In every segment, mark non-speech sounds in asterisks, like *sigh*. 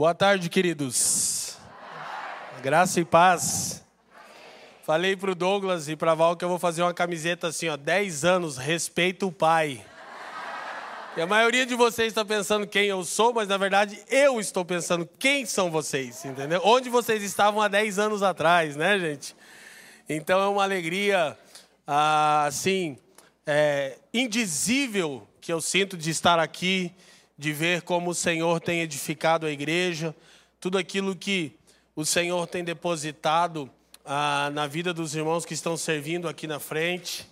Boa tarde, queridos. Graça e paz. Falei para o Douglas e para Val que eu vou fazer uma camiseta assim, ó, 10 anos, respeito o pai. E a maioria de vocês está pensando quem eu sou, mas na verdade eu estou pensando quem são vocês, entendeu? Onde vocês estavam há 10 anos atrás, né, gente? Então é uma alegria, assim, é, indizível que eu sinto de estar aqui de ver como o Senhor tem edificado a igreja, tudo aquilo que o Senhor tem depositado ah, na vida dos irmãos que estão servindo aqui na frente,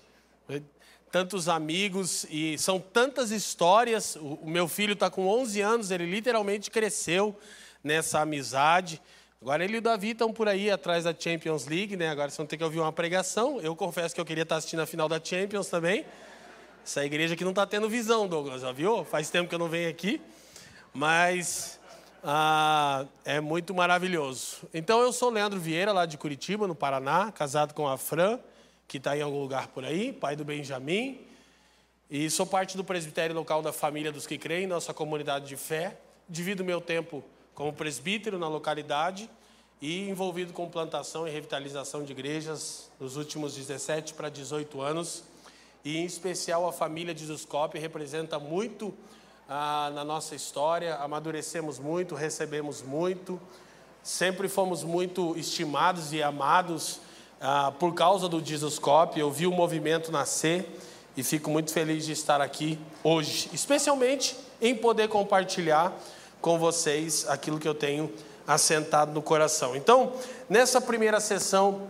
tantos amigos e são tantas histórias. O, o meu filho está com 11 anos, ele literalmente cresceu nessa amizade. Agora ele e o Davi estão por aí atrás da Champions League, né? Agora vocês vão ter que ouvir uma pregação. Eu confesso que eu queria estar assistindo a final da Champions também. Essa igreja aqui não está tendo visão, Douglas, já viu? Faz tempo que eu não venho aqui, mas ah, é muito maravilhoso. Então, eu sou Leandro Vieira, lá de Curitiba, no Paraná, casado com a Fran, que está em algum lugar por aí, pai do Benjamin, e sou parte do presbitério local da Família dos que Creem, nossa comunidade de fé. Divido meu tempo como presbítero na localidade e envolvido com plantação e revitalização de igrejas nos últimos 17 para 18 anos e em especial a família de Zuscope representa muito ah, na nossa história. Amadurecemos muito, recebemos muito, sempre fomos muito estimados e amados ah, por causa do Jesuscope. Eu vi o movimento nascer e fico muito feliz de estar aqui hoje, especialmente em poder compartilhar com vocês aquilo que eu tenho assentado no coração. Então, nessa primeira sessão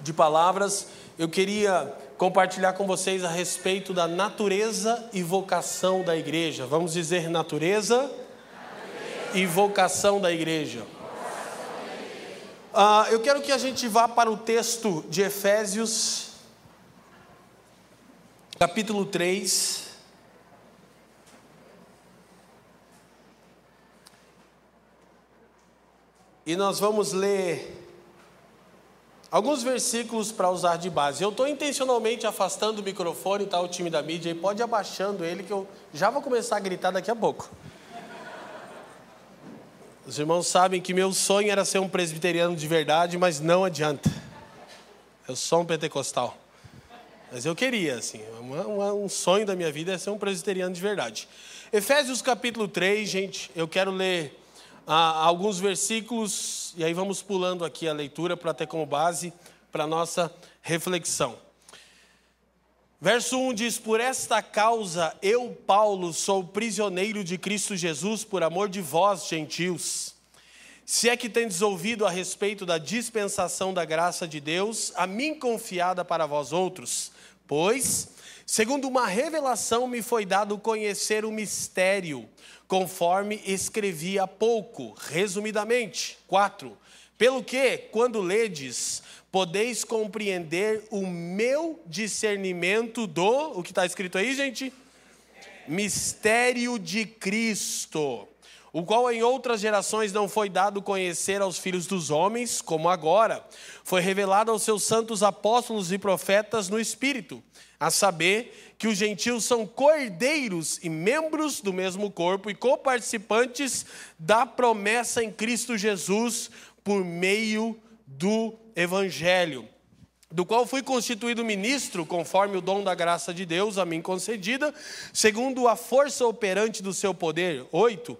de palavras, eu queria compartilhar com vocês a respeito da natureza e vocação da igreja. Vamos dizer natureza, natureza. e vocação da igreja. Ah, eu quero que a gente vá para o texto de Efésios, capítulo 3. E nós vamos ler Alguns versículos para usar de base. Eu estou intencionalmente afastando o microfone, tá? O time da mídia e pode ir abaixando ele que eu já vou começar a gritar daqui a pouco. Os irmãos sabem que meu sonho era ser um presbiteriano de verdade, mas não adianta. Eu sou um pentecostal. Mas eu queria, assim, um sonho da minha vida é ser um presbiteriano de verdade. Efésios capítulo 3, gente, eu quero ler ah, alguns versículos, e aí vamos pulando aqui a leitura para ter como base para a nossa reflexão. Verso 1 diz: Por esta causa eu, Paulo, sou prisioneiro de Cristo Jesus por amor de vós, gentios. Se é que tendes ouvido a respeito da dispensação da graça de Deus, a mim confiada para vós outros, pois, segundo uma revelação, me foi dado conhecer o mistério conforme escrevi há pouco, resumidamente. 4. Pelo que, quando ledes, podeis compreender o meu discernimento do. O que está escrito aí, gente? Mistério de Cristo, o qual em outras gerações não foi dado conhecer aos filhos dos homens, como agora, foi revelado aos seus santos apóstolos e profetas no Espírito, a saber que os gentios são cordeiros e membros do mesmo corpo e coparticipantes da promessa em Cristo Jesus por meio do Evangelho, do qual fui constituído ministro, conforme o dom da graça de Deus a mim concedida, segundo a força operante do seu poder. Oito.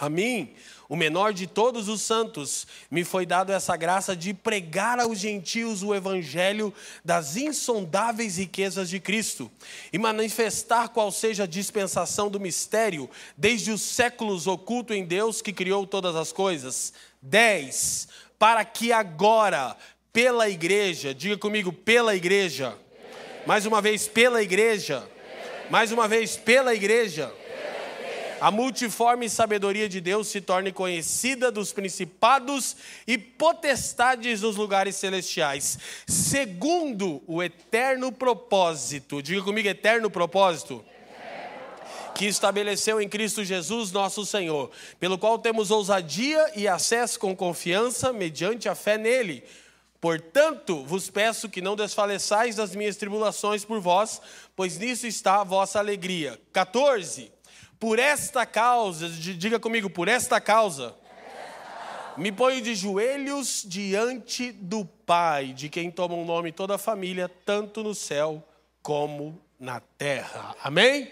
A mim, o menor de todos os santos, me foi dado essa graça de pregar aos gentios o evangelho das insondáveis riquezas de Cristo e manifestar qual seja a dispensação do mistério, desde os séculos oculto em Deus que criou todas as coisas. 10. Para que agora, pela igreja, diga comigo, pela igreja. Mais uma vez, pela igreja. Mais uma vez, pela igreja a multiforme sabedoria de Deus se torne conhecida dos principados e potestades nos lugares celestiais, segundo o eterno propósito. Diga comigo, eterno propósito que estabeleceu em Cristo Jesus, nosso Senhor, pelo qual temos ousadia e acesso com confiança mediante a fé nele Portanto, vos peço que não desfaleçais das minhas tribulações por vós, pois nisso está a vossa alegria. 14. Por esta causa, diga comigo, por esta causa, me ponho de joelhos diante do Pai, de quem toma o nome toda a família, tanto no céu como na terra. Amém?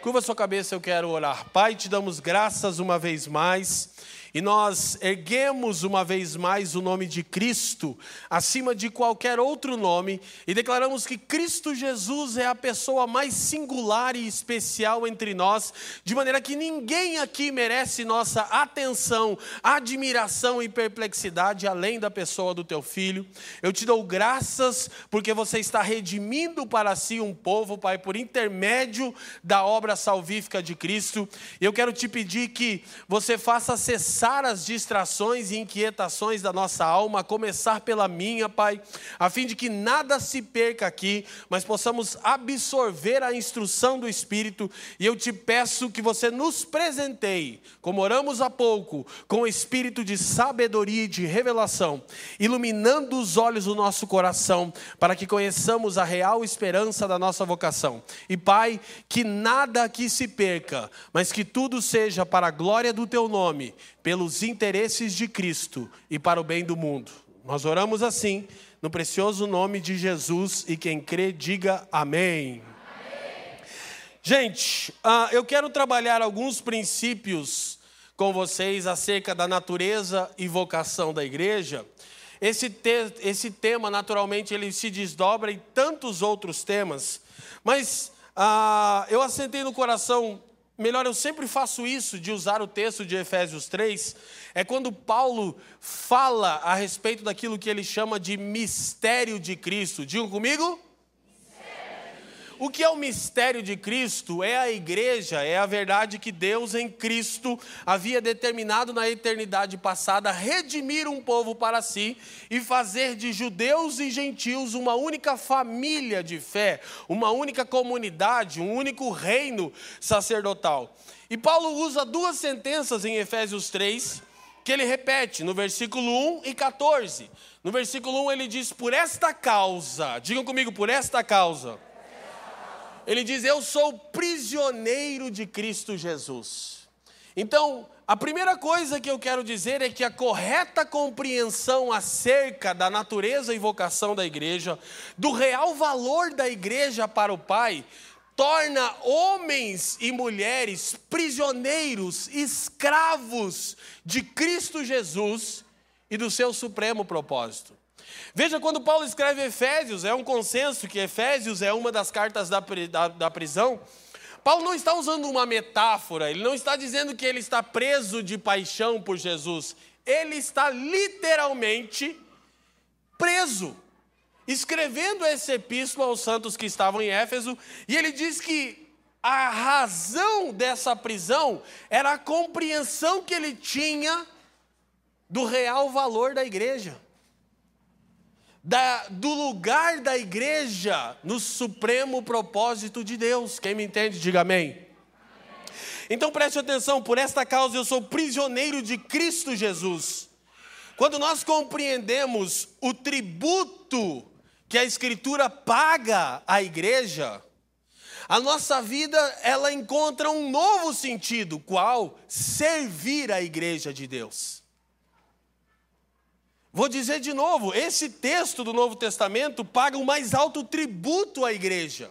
Curva sua cabeça, eu quero orar. Pai, te damos graças uma vez mais e nós erguemos uma vez mais o nome de Cristo acima de qualquer outro nome e declaramos que Cristo Jesus é a pessoa mais singular e especial entre nós, de maneira que ninguém aqui merece nossa atenção, admiração e perplexidade além da pessoa do teu filho. Eu te dou graças porque você está redimindo para si um povo, Pai, por intermédio da obra salvífica de Cristo. Eu quero te pedir que você faça cessar cessar as distrações e inquietações da nossa alma, a começar pela minha, Pai, a fim de que nada se perca aqui, mas possamos absorver a instrução do Espírito. E eu te peço que você nos presenteie, como oramos há pouco, com o espírito de sabedoria e de revelação, iluminando os olhos do nosso coração, para que conheçamos a real esperança da nossa vocação. E, Pai, que nada aqui se perca, mas que tudo seja para a glória do teu nome pelos interesses de Cristo e para o bem do mundo. Nós oramos assim, no precioso nome de Jesus, e quem crê, diga amém. Gente, uh, eu quero trabalhar alguns princípios com vocês acerca da natureza e vocação da igreja. Esse, te, esse tema, naturalmente, ele se desdobra em tantos outros temas, mas uh, eu assentei no coração melhor, eu sempre faço isso de usar o texto de Efésios 3, é quando Paulo fala a respeito daquilo que ele chama de mistério de Cristo. Digam comigo? O que é o mistério de Cristo? É a igreja, é a verdade que Deus em Cristo havia determinado na eternidade passada redimir um povo para si e fazer de judeus e gentios uma única família de fé, uma única comunidade, um único reino sacerdotal. E Paulo usa duas sentenças em Efésios 3 que ele repete no versículo 1 e 14. No versículo 1 ele diz: Por esta causa, digam comigo, por esta causa ele diz: Eu sou prisioneiro de Cristo Jesus. Então, a primeira coisa que eu quero dizer é que a correta compreensão acerca da natureza e vocação da igreja, do real valor da igreja para o Pai, torna homens e mulheres prisioneiros, escravos de Cristo Jesus e do seu supremo propósito. Veja quando Paulo escreve Efésios, é um consenso que Efésios é uma das cartas da, da, da prisão. Paulo não está usando uma metáfora, ele não está dizendo que ele está preso de paixão por Jesus, ele está literalmente preso, escrevendo essa epístola aos santos que estavam em Éfeso, e ele diz que a razão dessa prisão era a compreensão que ele tinha do real valor da igreja da, do lugar da igreja no supremo propósito de Deus. Quem me entende, diga amém. Então preste atenção, por esta causa eu sou prisioneiro de Cristo Jesus. Quando nós compreendemos o tributo que a Escritura paga à igreja, a nossa vida ela encontra um novo sentido, qual? Servir a igreja de Deus. Vou dizer de novo: esse texto do Novo Testamento paga o mais alto tributo à igreja.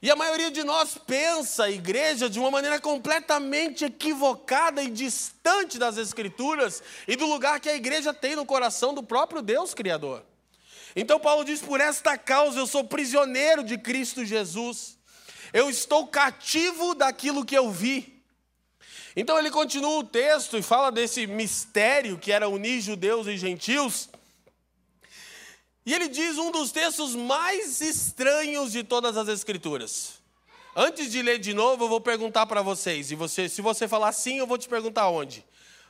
E a maioria de nós pensa a igreja de uma maneira completamente equivocada e distante das Escrituras e do lugar que a igreja tem no coração do próprio Deus Criador. Então, Paulo diz: por esta causa eu sou prisioneiro de Cristo Jesus, eu estou cativo daquilo que eu vi. Então ele continua o texto e fala desse mistério que era unir judeus e gentios. E ele diz um dos textos mais estranhos de todas as escrituras. Antes de ler de novo, eu vou perguntar para vocês, e você, se você falar sim, eu vou te perguntar onde.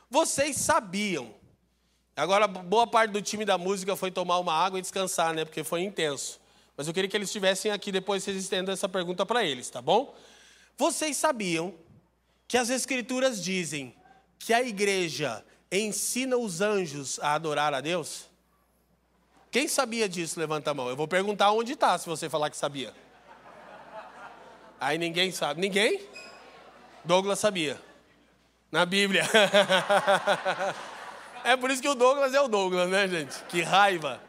Vocês sabiam? Agora, boa parte do time da música foi tomar uma água e descansar, né? Porque foi intenso. Mas eu queria que eles estivessem aqui depois, vocês estendam essa pergunta para eles, tá bom? Vocês sabiam que as Escrituras dizem que a igreja ensina os anjos a adorar a Deus? Quem sabia disso? Levanta a mão. Eu vou perguntar onde está se você falar que sabia. Aí ninguém sabe. Ninguém? Douglas sabia. Na Bíblia. *laughs* é por isso que o Douglas é o Douglas, né, gente? Que raiva.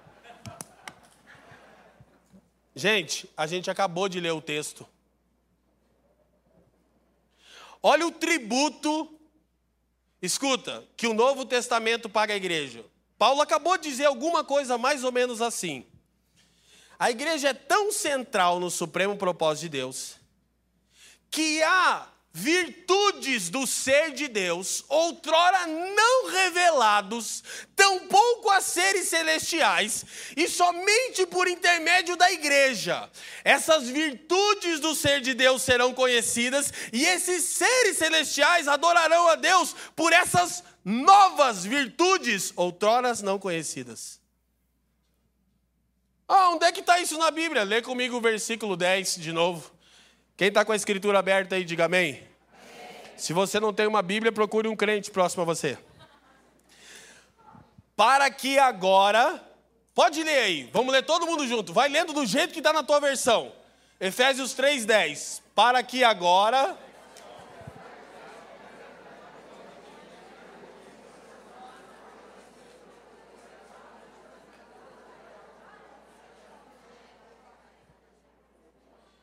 Gente, a gente acabou de ler o texto. Olha o tributo, escuta, que o Novo Testamento paga à igreja. Paulo acabou de dizer alguma coisa mais ou menos assim. A igreja é tão central no supremo propósito de Deus que há virtudes do ser de Deus, outrora não revelados, tampouco a seres celestiais, e somente por intermédio da igreja. Essas virtudes do ser de Deus serão conhecidas, e esses seres celestiais adorarão a Deus por essas novas virtudes, outroras não conhecidas. Ah, onde é que está isso na Bíblia? Lê comigo o versículo 10 de novo. Quem está com a escritura aberta aí, diga amém. amém. Se você não tem uma Bíblia, procure um crente próximo a você. Para que agora, pode ler aí, vamos ler todo mundo junto, vai lendo do jeito que está na tua versão. Efésios 3,10. Para que agora.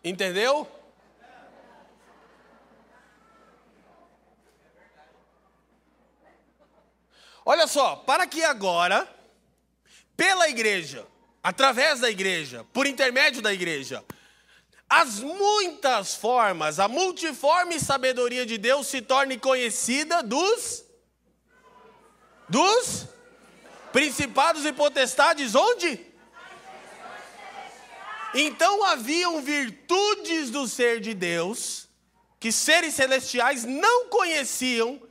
Entendeu? Olha só, para que agora, pela igreja, através da igreja, por intermédio da igreja, as muitas formas, a multiforme sabedoria de Deus se torne conhecida dos dos principados e potestades onde? Então haviam virtudes do ser de Deus que seres celestiais não conheciam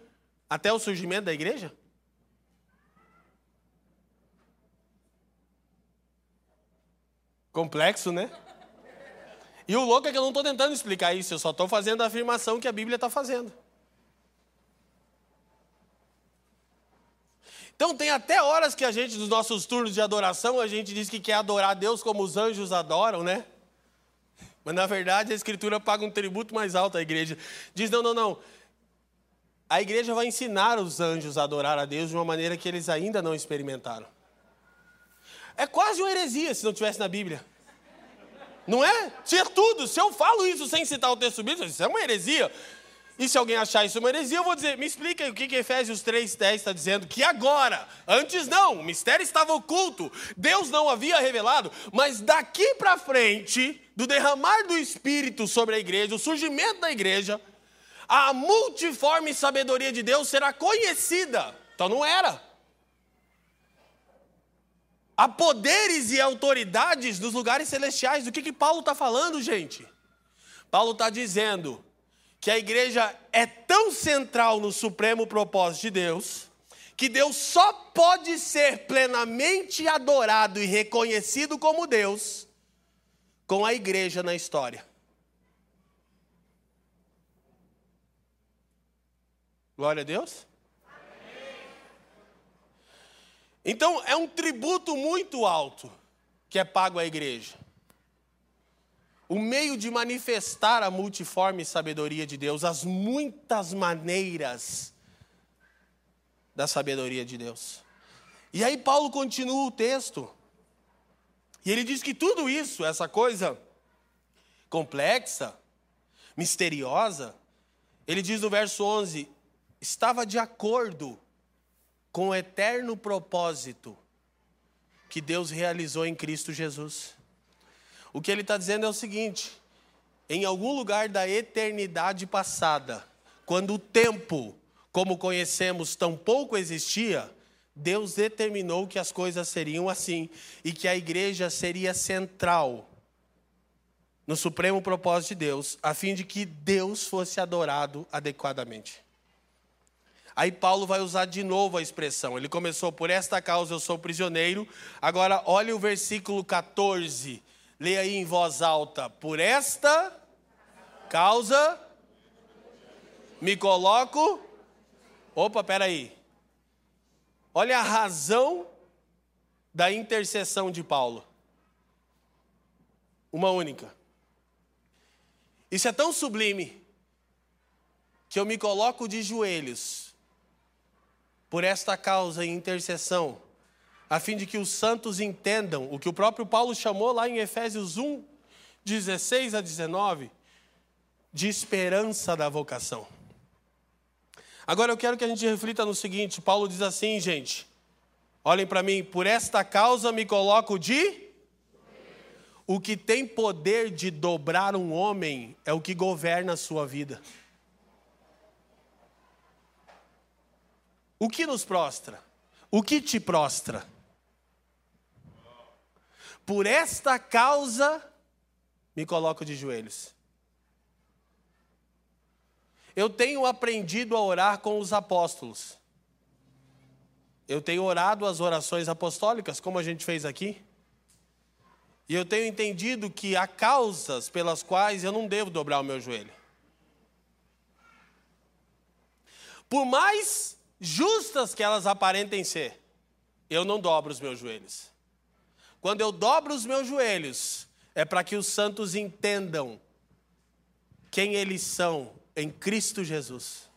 até o surgimento da igreja? Complexo, né? E o louco é que eu não estou tentando explicar isso, eu só estou fazendo a afirmação que a Bíblia está fazendo. Então tem até horas que a gente, nos nossos turnos de adoração, a gente diz que quer adorar Deus como os anjos adoram, né? Mas na verdade a Escritura paga um tributo mais alto à igreja. Diz: não, não, não. A igreja vai ensinar os anjos a adorar a Deus de uma maneira que eles ainda não experimentaram. É quase uma heresia se não tivesse na Bíblia. Não é? Tinha tudo. Se eu falo isso sem citar o texto bíblico, isso é uma heresia. E se alguém achar isso uma heresia, eu vou dizer, me explica aí o que, que Efésios 3,10 está dizendo. Que agora, antes não, o mistério estava oculto, Deus não havia revelado, mas daqui para frente, do derramar do Espírito sobre a igreja, o surgimento da igreja, a multiforme sabedoria de Deus será conhecida. Então não era a poderes e autoridades dos lugares celestiais. Do que, que Paulo está falando, gente? Paulo está dizendo que a igreja é tão central no supremo propósito de Deus, que Deus só pode ser plenamente adorado e reconhecido como Deus com a igreja na história. Glória a Deus. Então, é um tributo muito alto que é pago à igreja. O meio de manifestar a multiforme sabedoria de Deus, as muitas maneiras da sabedoria de Deus. E aí, Paulo continua o texto. E ele diz que tudo isso, essa coisa complexa, misteriosa, ele diz no verso 11: estava de acordo com o eterno propósito que Deus realizou em Cristo Jesus. O que ele está dizendo é o seguinte: em algum lugar da eternidade passada, quando o tempo, como conhecemos, tão pouco existia, Deus determinou que as coisas seriam assim e que a igreja seria central no supremo propósito de Deus, a fim de que Deus fosse adorado adequadamente. Aí Paulo vai usar de novo a expressão. Ele começou por esta causa eu sou prisioneiro. Agora olhe o versículo 14. Leia aí em voz alta. Por esta causa me coloco. Opa, peraí. Olha a razão da intercessão de Paulo. Uma única. Isso é tão sublime que eu me coloco de joelhos por esta causa e intercessão, a fim de que os santos entendam o que o próprio Paulo chamou lá em Efésios 1, 16 a 19, de esperança da vocação. Agora eu quero que a gente reflita no seguinte: Paulo diz assim, gente, olhem para mim, por esta causa me coloco de. O que tem poder de dobrar um homem é o que governa a sua vida. O que nos prostra? O que te prostra? Por esta causa me coloco de joelhos. Eu tenho aprendido a orar com os apóstolos. Eu tenho orado as orações apostólicas, como a gente fez aqui. E eu tenho entendido que há causas pelas quais eu não devo dobrar o meu joelho. Por mais justas que elas aparentem ser, eu não dobro os meus joelhos. Quando eu dobro os meus joelhos, é para que os santos entendam quem eles são em Cristo Jesus.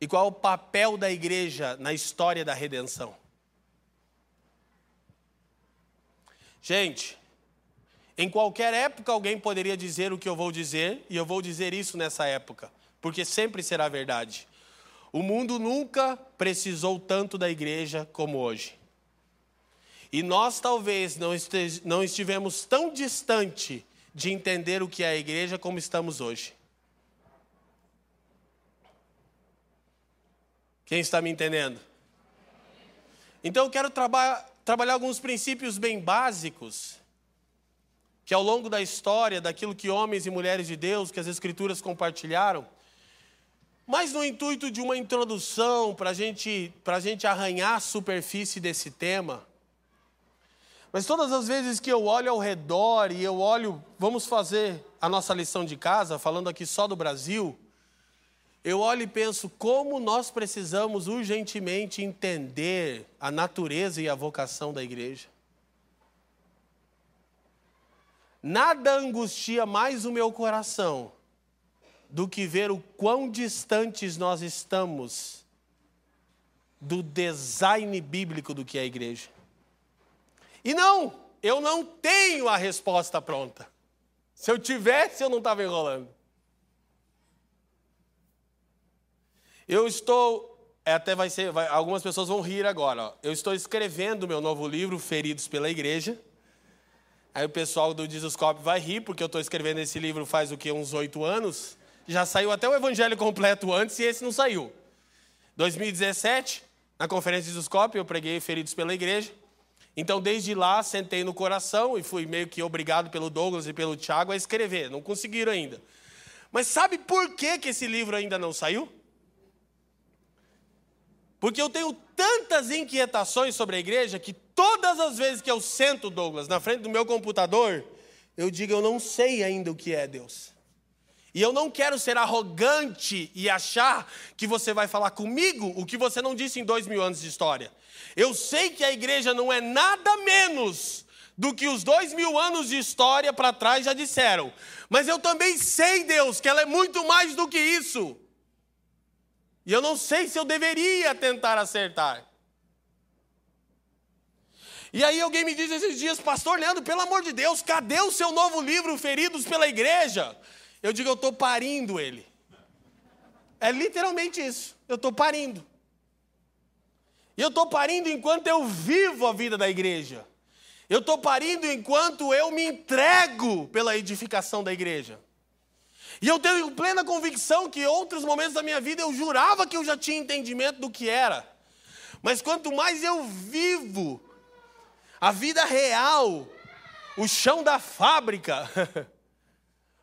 E qual é o papel da igreja na história da redenção? Gente, em qualquer época alguém poderia dizer o que eu vou dizer, e eu vou dizer isso nessa época, porque sempre será verdade. O mundo nunca precisou tanto da igreja como hoje. E nós talvez não estivemos tão distante de entender o que é a igreja como estamos hoje. Quem está me entendendo? Então eu quero traba trabalhar alguns princípios bem básicos que ao longo da história, daquilo que homens e mulheres de Deus, que as Escrituras compartilharam, mas no intuito de uma introdução para gente, a gente arranhar a superfície desse tema, mas todas as vezes que eu olho ao redor e eu olho, vamos fazer a nossa lição de casa, falando aqui só do Brasil, eu olho e penso como nós precisamos urgentemente entender a natureza e a vocação da igreja. Nada angustia mais o meu coração do que ver o quão distantes nós estamos do design bíblico do que é a igreja. E não, eu não tenho a resposta pronta. Se eu tivesse, eu não estava enrolando. Eu estou, é, até vai ser, vai, algumas pessoas vão rir agora. Ó. Eu estou escrevendo meu novo livro, Feridos pela Igreja. Aí o pessoal do Dizoscope vai rir, porque eu estou escrevendo esse livro faz o que, uns oito anos. Já saiu até o Evangelho completo antes e esse não saiu. 2017, na conferência Dizoscope, eu preguei Feridos pela Igreja. Então, desde lá, sentei no coração e fui meio que obrigado pelo Douglas e pelo Tiago a escrever. Não conseguiram ainda. Mas sabe por que, que esse livro ainda não saiu? Porque eu tenho tantas inquietações sobre a igreja que todas as vezes que eu sento, Douglas, na frente do meu computador, eu digo, eu não sei ainda o que é Deus. E eu não quero ser arrogante e achar que você vai falar comigo o que você não disse em dois mil anos de história. Eu sei que a igreja não é nada menos do que os dois mil anos de história para trás já disseram. Mas eu também sei, Deus, que ela é muito mais do que isso. E eu não sei se eu deveria tentar acertar. E aí alguém me diz esses dias, pastor Leandro, pelo amor de Deus, cadê o seu novo livro, Feridos pela Igreja? Eu digo, eu estou parindo ele. É literalmente isso. Eu estou parindo. E eu estou parindo enquanto eu vivo a vida da igreja. Eu estou parindo enquanto eu me entrego pela edificação da igreja. E eu tenho plena convicção que outros momentos da minha vida eu jurava que eu já tinha entendimento do que era. Mas quanto mais eu vivo a vida real, o chão da fábrica, *laughs*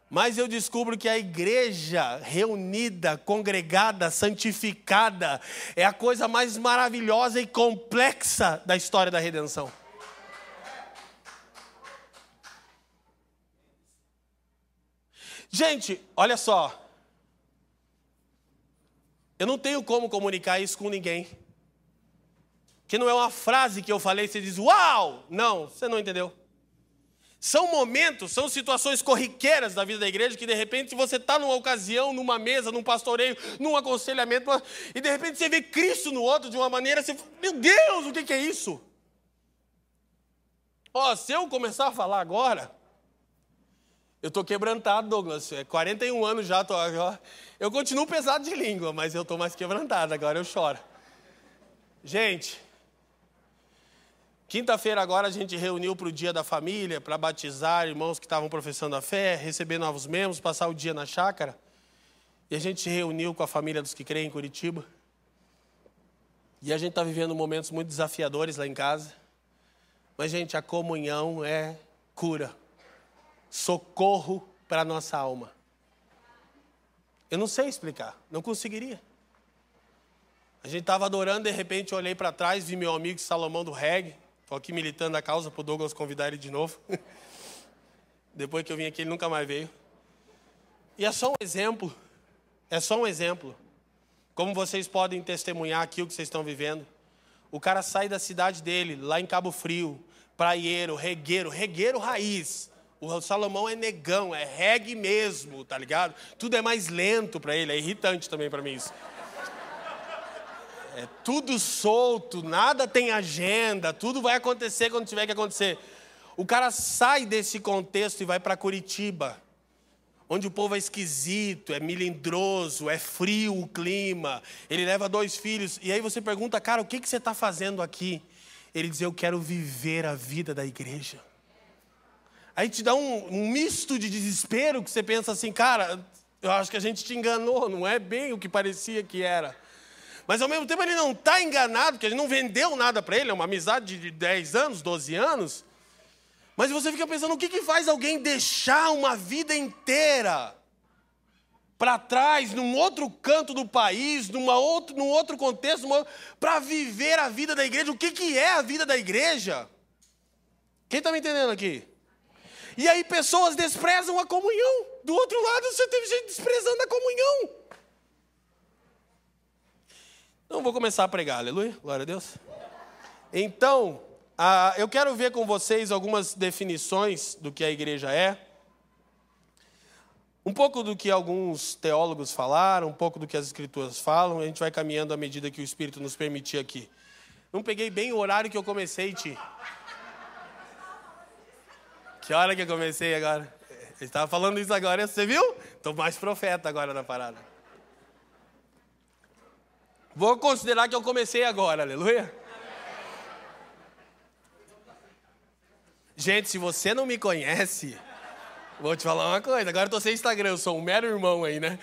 Mas eu descubro que a igreja reunida, congregada, santificada, é a coisa mais maravilhosa e complexa da história da redenção. Gente, olha só. Eu não tenho como comunicar isso com ninguém. que não é uma frase que eu falei e você diz, uau! Não, você não entendeu. São momentos, são situações corriqueiras da vida da igreja que de repente você está numa ocasião, numa mesa, num pastoreio, num aconselhamento, e de repente você vê Cristo no outro de uma maneira, você meu Deus, o que, que é isso? Ó, oh, se eu começar a falar agora, eu estou quebrantado, Douglas. É 41 anos já. Tô, eu continuo pesado de língua, mas eu estou mais quebrantado. Agora eu choro. Gente, quinta-feira agora a gente reuniu para o dia da família, para batizar irmãos que estavam professando a fé, receber novos membros, passar o dia na chácara. E a gente se reuniu com a família dos que creem em Curitiba. E a gente está vivendo momentos muito desafiadores lá em casa. Mas, gente, a comunhão é cura socorro para a nossa alma. Eu não sei explicar, não conseguiria. A gente estava adorando, de repente eu olhei para trás, vi meu amigo Salomão do Reg, estou aqui militando a causa para o Douglas convidar ele de novo. *laughs* Depois que eu vim aqui, ele nunca mais veio. E é só um exemplo, é só um exemplo. Como vocês podem testemunhar aqui o que vocês estão vivendo. O cara sai da cidade dele, lá em Cabo Frio, praieiro, regueiro, regueiro raiz, o Salomão é negão, é reggae mesmo, tá ligado? Tudo é mais lento para ele, é irritante também para mim isso. É tudo solto, nada tem agenda, tudo vai acontecer quando tiver que acontecer. O cara sai desse contexto e vai para Curitiba, onde o povo é esquisito, é milindroso, é frio o clima. Ele leva dois filhos e aí você pergunta, cara, o que, que você está fazendo aqui? Ele diz, eu quero viver a vida da igreja. Aí te dá um, um misto de desespero que você pensa assim, cara, eu acho que a gente te enganou, não é bem o que parecia que era. Mas ao mesmo tempo ele não está enganado, porque ele não vendeu nada para ele, é uma amizade de 10 anos, 12 anos. Mas você fica pensando, o que, que faz alguém deixar uma vida inteira para trás, num outro canto do país, numa outro, num outro contexto, para viver a vida da igreja? O que, que é a vida da igreja? Quem está me entendendo aqui? E aí pessoas desprezam a comunhão. Do outro lado, você teve gente desprezando a comunhão. Não vou começar a pregar, aleluia, glória a Deus. Então, eu quero ver com vocês algumas definições do que a igreja é. Um pouco do que alguns teólogos falaram, um pouco do que as escrituras falam, a gente vai caminhando à medida que o Espírito nos permitir aqui. Não peguei bem o horário que eu comecei, Ti. Que hora que eu comecei agora? Ele estava falando isso agora, você viu? Estou mais profeta agora na parada. Vou considerar que eu comecei agora, aleluia. Gente, se você não me conhece, vou te falar uma coisa. Agora eu tô sem Instagram, eu sou um mero irmão aí, né?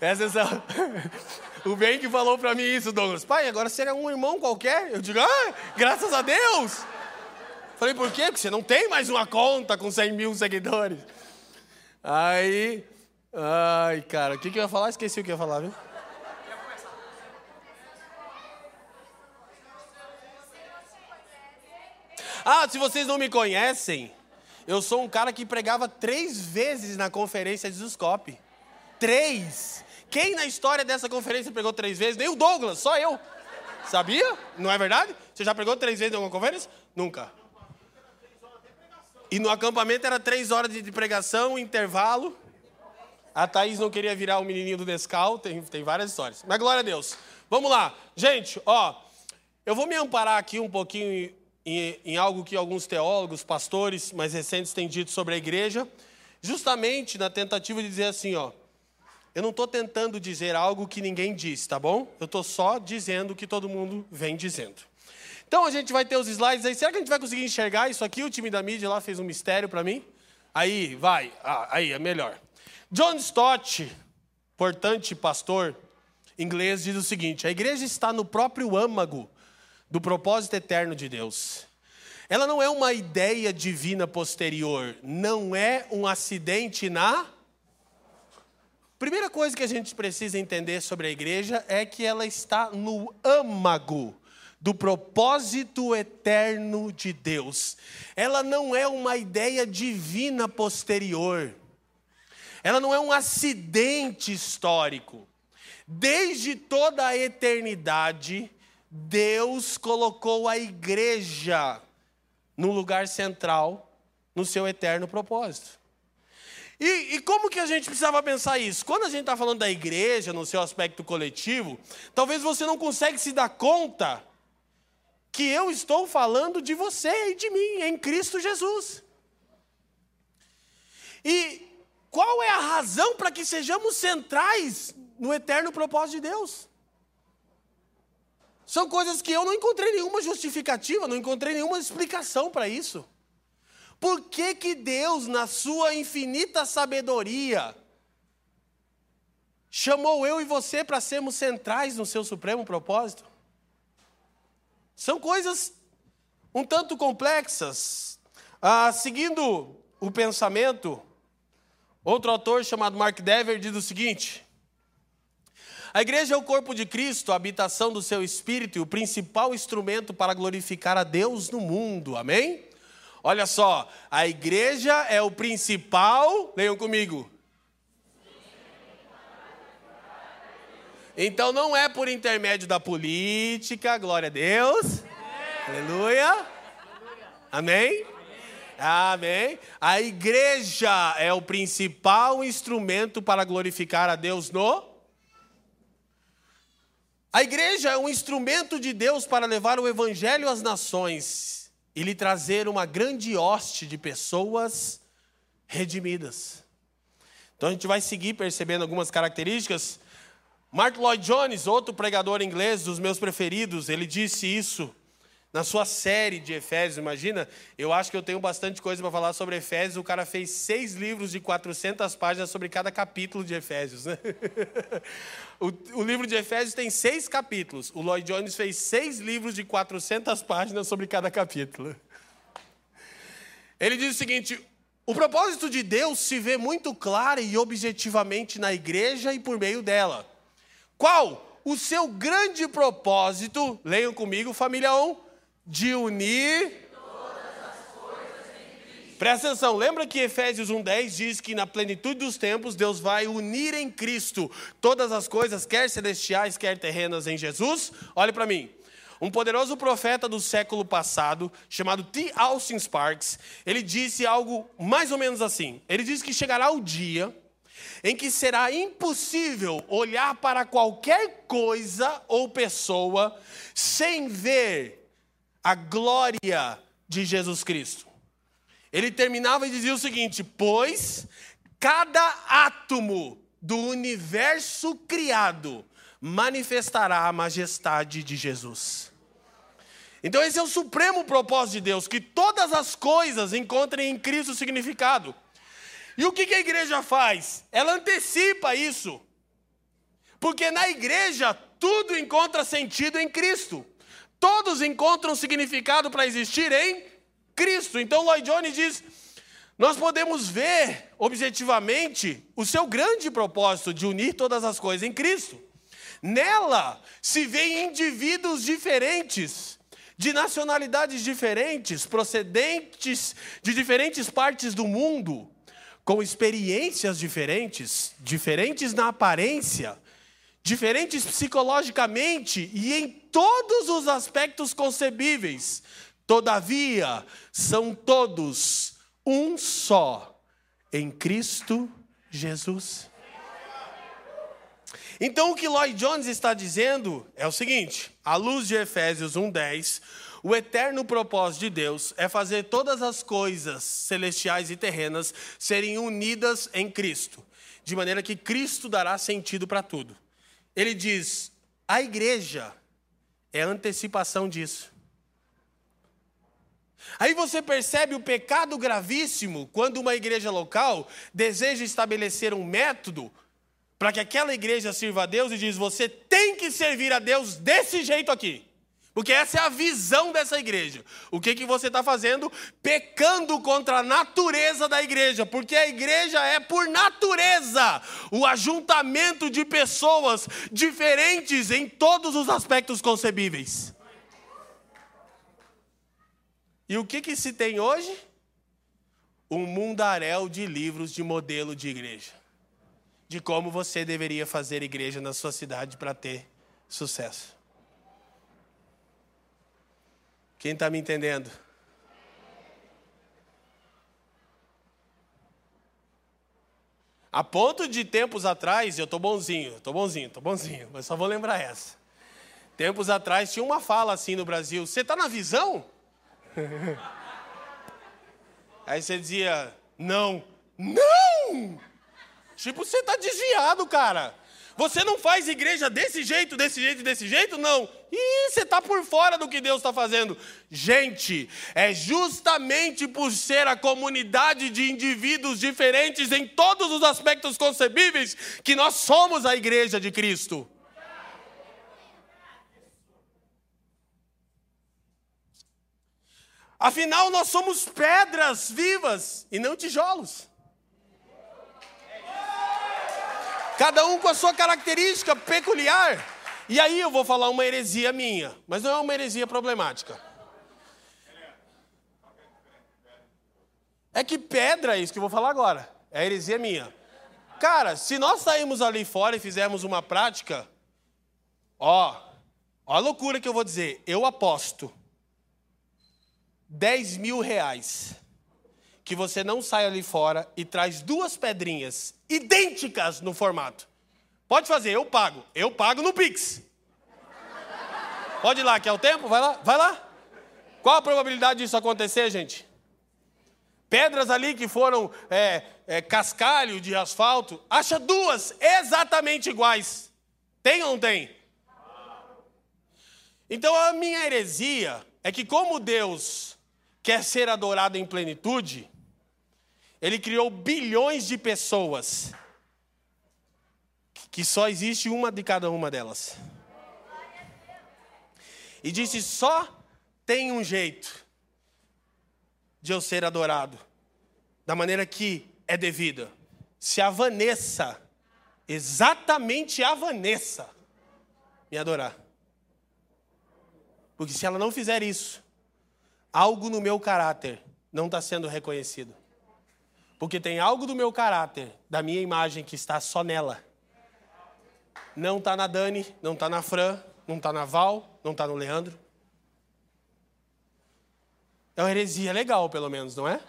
Essa é só... O bem que falou pra mim isso, Douglas. Pai, agora você é um irmão qualquer? Eu digo, ah, graças a Deus. Falei, por quê? Porque você não tem mais uma conta com 100 mil seguidores. Aí, ai, cara, o que, que eu ia falar? Esqueci o que eu ia falar, viu? Ah, se vocês não me conhecem, eu sou um cara que pregava três vezes na conferência de Zuscope. Três! Quem na história dessa conferência pregou três vezes? Nem o Douglas, só eu. Sabia? Não é verdade? Você já pregou três vezes em alguma conferência? Nunca. E no acampamento era três horas de pregação, intervalo. A Thaís não queria virar o menininho do Nescau, tem, tem várias histórias. Mas glória a Deus. Vamos lá. Gente, ó, eu vou me amparar aqui um pouquinho em, em algo que alguns teólogos, pastores mais recentes têm dito sobre a igreja, justamente na tentativa de dizer assim, ó, eu não estou tentando dizer algo que ninguém diz, tá bom? Eu estou só dizendo o que todo mundo vem dizendo. Então a gente vai ter os slides aí. Será que a gente vai conseguir enxergar isso aqui? O time da mídia lá fez um mistério para mim. Aí, vai. Ah, aí, é melhor. John Stott, importante pastor inglês, diz o seguinte: a igreja está no próprio âmago do propósito eterno de Deus. Ela não é uma ideia divina posterior, não é um acidente na. Primeira coisa que a gente precisa entender sobre a igreja é que ela está no âmago do propósito eterno de Deus. Ela não é uma ideia divina posterior. Ela não é um acidente histórico. Desde toda a eternidade, Deus colocou a igreja no lugar central no seu eterno propósito. E, e, como que a gente precisava pensar isso? Quando a gente está falando da igreja, no seu aspecto coletivo, talvez você não consegue se dar conta que eu estou falando de você e de mim, em Cristo Jesus. E qual é a razão para que sejamos centrais no eterno propósito de Deus? São coisas que eu não encontrei nenhuma justificativa, não encontrei nenhuma explicação para isso. Por que, que Deus, na sua infinita sabedoria, chamou eu e você para sermos centrais no seu supremo propósito? São coisas um tanto complexas. Ah, seguindo o pensamento, outro autor chamado Mark Dever diz o seguinte: a igreja é o corpo de Cristo, a habitação do seu espírito e o principal instrumento para glorificar a Deus no mundo. Amém? Olha só, a igreja é o principal, leiam comigo. Então não é por intermédio da política, glória a Deus. Aleluia. Amém? Amém. A igreja é o principal instrumento para glorificar a Deus no. A igreja é um instrumento de Deus para levar o evangelho às nações e lhe trazer uma grande hoste de pessoas redimidas. Então a gente vai seguir percebendo algumas características. Mark Lloyd Jones, outro pregador inglês dos meus preferidos, ele disse isso na sua série de Efésios, imagina? Eu acho que eu tenho bastante coisa para falar sobre Efésios. O cara fez seis livros de 400 páginas sobre cada capítulo de Efésios. Né? *laughs* o, o, livro de Efésios tem seis capítulos. O Lloyd Jones fez seis livros de 400 páginas sobre cada capítulo. Ele diz o seguinte: o propósito de Deus se vê muito claro e objetivamente na igreja e por meio dela. Qual? O seu grande propósito, leiam comigo, família 1 de unir. Presta atenção, lembra que Efésios 1,10 diz que na plenitude dos tempos Deus vai unir em Cristo todas as coisas, quer celestiais, quer terrenas, em Jesus? Olhe para mim. Um poderoso profeta do século passado, chamado T. Austin Sparks, ele disse algo mais ou menos assim. Ele disse que chegará o dia em que será impossível olhar para qualquer coisa ou pessoa sem ver a glória de Jesus Cristo. Ele terminava e dizia o seguinte: Pois cada átomo do universo criado manifestará a majestade de Jesus. Então, esse é o supremo propósito de Deus, que todas as coisas encontrem em Cristo significado. E o que a igreja faz? Ela antecipa isso. Porque na igreja tudo encontra sentido em Cristo. Todos encontram significado para existir em Cristo. Então Lloyd Jones diz: nós podemos ver objetivamente o seu grande propósito de unir todas as coisas em Cristo. Nela se vê indivíduos diferentes, de nacionalidades diferentes, procedentes de diferentes partes do mundo, com experiências diferentes, diferentes na aparência, diferentes psicologicamente e em todos os aspectos concebíveis. Todavia, são todos um só em Cristo Jesus. Então, o que Lloyd Jones está dizendo é o seguinte: à luz de Efésios 1:10, o eterno propósito de Deus é fazer todas as coisas celestiais e terrenas serem unidas em Cristo, de maneira que Cristo dará sentido para tudo. Ele diz: a igreja é antecipação disso. Aí você percebe o pecado gravíssimo quando uma igreja local deseja estabelecer um método para que aquela igreja sirva a Deus e diz: você tem que servir a Deus desse jeito aqui. Porque essa é a visão dessa igreja. O que, que você está fazendo? Pecando contra a natureza da igreja. Porque a igreja é, por natureza, o ajuntamento de pessoas diferentes em todos os aspectos concebíveis. E o que, que se tem hoje? Um mundaréu de livros de modelo de igreja. De como você deveria fazer igreja na sua cidade para ter sucesso. Quem está me entendendo? A ponto de tempos atrás, eu tô bonzinho, tô bonzinho, tô bonzinho, mas só vou lembrar essa. Tempos atrás tinha uma fala assim no Brasil: "Você está na visão?" *laughs* Aí você dizia: "Não, não!" Tipo, você está desviado, cara. Você não faz igreja desse jeito, desse jeito, desse jeito? Não. Ih, você está por fora do que Deus está fazendo. Gente, é justamente por ser a comunidade de indivíduos diferentes em todos os aspectos concebíveis que nós somos a igreja de Cristo. Afinal, nós somos pedras vivas e não tijolos. Cada um com a sua característica peculiar. E aí eu vou falar uma heresia minha, mas não é uma heresia problemática. É que pedra é isso que eu vou falar agora. É heresia minha. Cara, se nós sairmos ali fora e fizermos uma prática, ó, ó a loucura que eu vou dizer. Eu aposto 10 mil reais que você não sai ali fora e traz duas pedrinhas idênticas no formato. Pode fazer, eu pago. Eu pago no Pix. Pode ir lá, quer o tempo? Vai lá, vai lá. Qual a probabilidade disso acontecer, gente? Pedras ali que foram é, é, cascalho de asfalto, acha duas exatamente iguais. Tem ou não tem? Então a minha heresia é que, como Deus quer ser adorado em plenitude, ele criou bilhões de pessoas, que só existe uma de cada uma delas. E disse: só tem um jeito de eu ser adorado, da maneira que é devida. Se a Vanessa, exatamente a Vanessa, me adorar. Porque se ela não fizer isso, algo no meu caráter não está sendo reconhecido. Porque tem algo do meu caráter, da minha imagem, que está só nela. Não está na Dani, não está na Fran, não está na Val, não está no Leandro. É uma heresia legal, pelo menos, não é?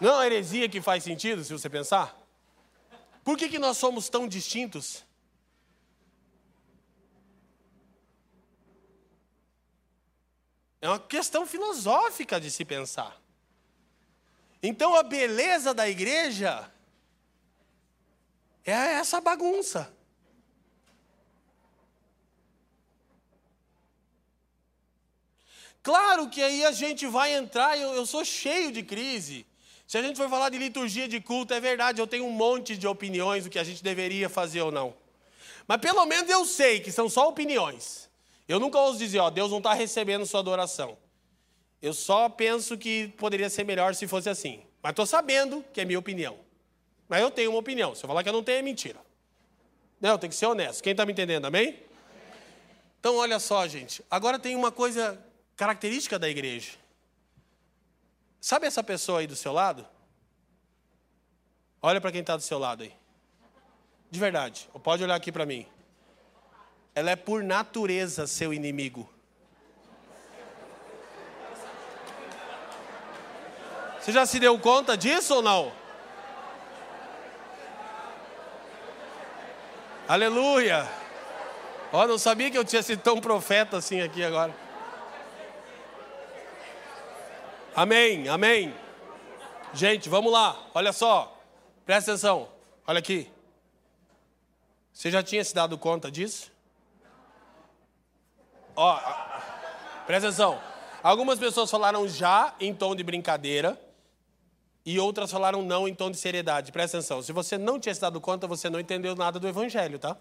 Não é uma heresia que faz sentido, se você pensar? Por que, que nós somos tão distintos? É uma questão filosófica de se pensar. Então a beleza da igreja é essa bagunça. Claro que aí a gente vai entrar, eu, eu sou cheio de crise. Se a gente for falar de liturgia de culto, é verdade, eu tenho um monte de opiniões do que a gente deveria fazer ou não. Mas pelo menos eu sei que são só opiniões. Eu nunca ouso dizer, ó, Deus não está recebendo sua adoração. Eu só penso que poderia ser melhor se fosse assim. Mas estou sabendo que é minha opinião. Mas eu tenho uma opinião. Se eu falar que eu não tenho, é mentira. Não, tem que ser honesto. Quem está me entendendo, amém? Então, olha só, gente. Agora tem uma coisa característica da igreja. Sabe essa pessoa aí do seu lado? Olha para quem está do seu lado aí. De verdade. Pode olhar aqui para mim. Ela é por natureza seu inimigo. Você já se deu conta disso ou não? Aleluia! Ó, oh, não sabia que eu tinha sido tão profeta assim aqui agora. Amém, amém. Gente, vamos lá, olha só. Presta atenção, olha aqui. Você já tinha se dado conta disso? Ó, presta atenção. Algumas pessoas falaram já em tom de brincadeira e outras falaram não em tom de seriedade. Presta atenção. Se você não tinha se dado conta, você não entendeu nada do Evangelho, tá?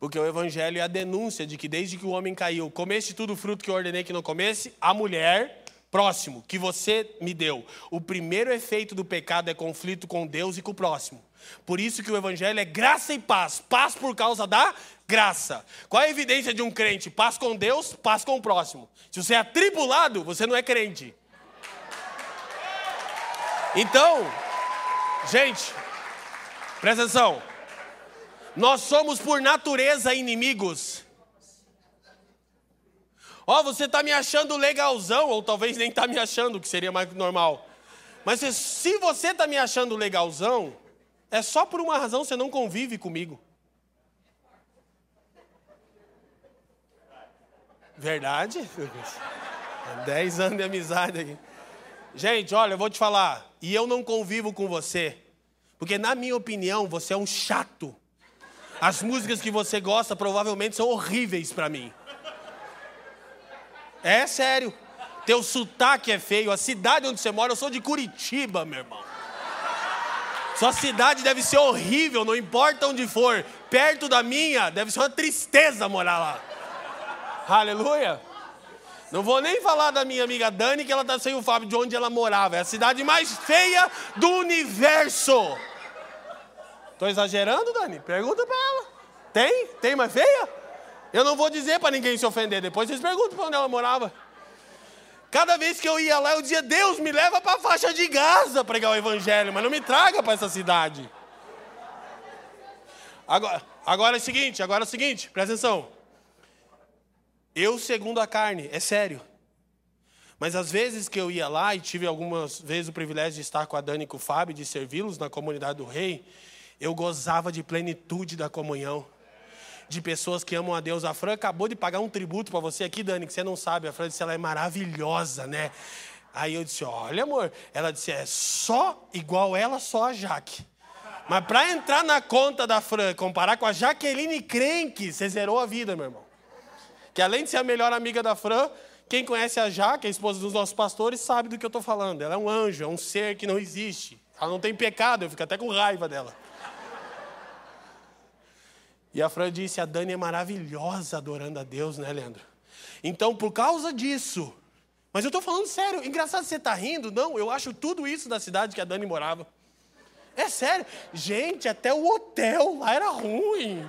Porque o Evangelho é a denúncia de que desde que o homem caiu, comeste tudo o fruto que eu ordenei que não comesse, a mulher, próximo, que você me deu. O primeiro efeito do pecado é conflito com Deus e com o próximo. Por isso que o Evangelho é graça e paz. Paz por causa da graça. Qual é a evidência de um crente? Paz com Deus, paz com o próximo. Se você é atribulado, você não é crente. Então, gente, presta atenção. Nós somos por natureza inimigos. Ó, oh, você está me achando legalzão, ou talvez nem está me achando, que seria mais normal. Mas se você está me achando legalzão, é só por uma razão você não convive comigo. Verdade? *laughs* Dez anos de amizade aqui. Gente, olha, eu vou te falar. E eu não convivo com você. Porque, na minha opinião, você é um chato. As músicas que você gosta provavelmente são horríveis para mim. É sério. Teu sotaque é feio. A cidade onde você mora, eu sou de Curitiba, meu irmão. Sua cidade deve ser horrível, não importa onde for. Perto da minha, deve ser uma tristeza morar lá. Aleluia. Não vou nem falar da minha amiga Dani, que ela está sem o Fábio, de onde ela morava. É a cidade mais feia do universo. Estou exagerando, Dani? Pergunta para ela. Tem? Tem mais feia? Eu não vou dizer para ninguém se ofender. Depois vocês perguntam para onde ela morava. Cada vez que eu ia lá, eu dizia: Deus, me leva para a faixa de Gaza pregar o evangelho, mas não me traga para essa cidade. Agora, agora é o seguinte, agora é o seguinte, presta atenção. Eu, segundo a carne, é sério. Mas às vezes que eu ia lá, e tive algumas vezes o privilégio de estar com a Dani e com o Fábio, de servi-los na comunidade do Rei, eu gozava de plenitude da comunhão. De pessoas que amam a Deus. A Fran acabou de pagar um tributo para você aqui, Dani, que você não sabe. A Fran disse ela é maravilhosa, né? Aí eu disse: Olha, amor. Ela disse: É só igual ela, só a Jaque. Mas para entrar na conta da Fran, comparar com a Jaqueline Crenque, você zerou a vida, meu irmão. Que além de ser a melhor amiga da Fran, quem conhece a Jaque, a esposa dos nossos pastores, sabe do que eu estou falando. Ela é um anjo, é um ser que não existe. Ela não tem pecado, eu fico até com raiva dela. E a Fran disse: a Dani é maravilhosa adorando a Deus, né, Leandro? Então, por causa disso, mas eu estou falando sério, engraçado você está rindo? Não, eu acho tudo isso da cidade que a Dani morava. É sério. Gente, até o hotel lá era ruim.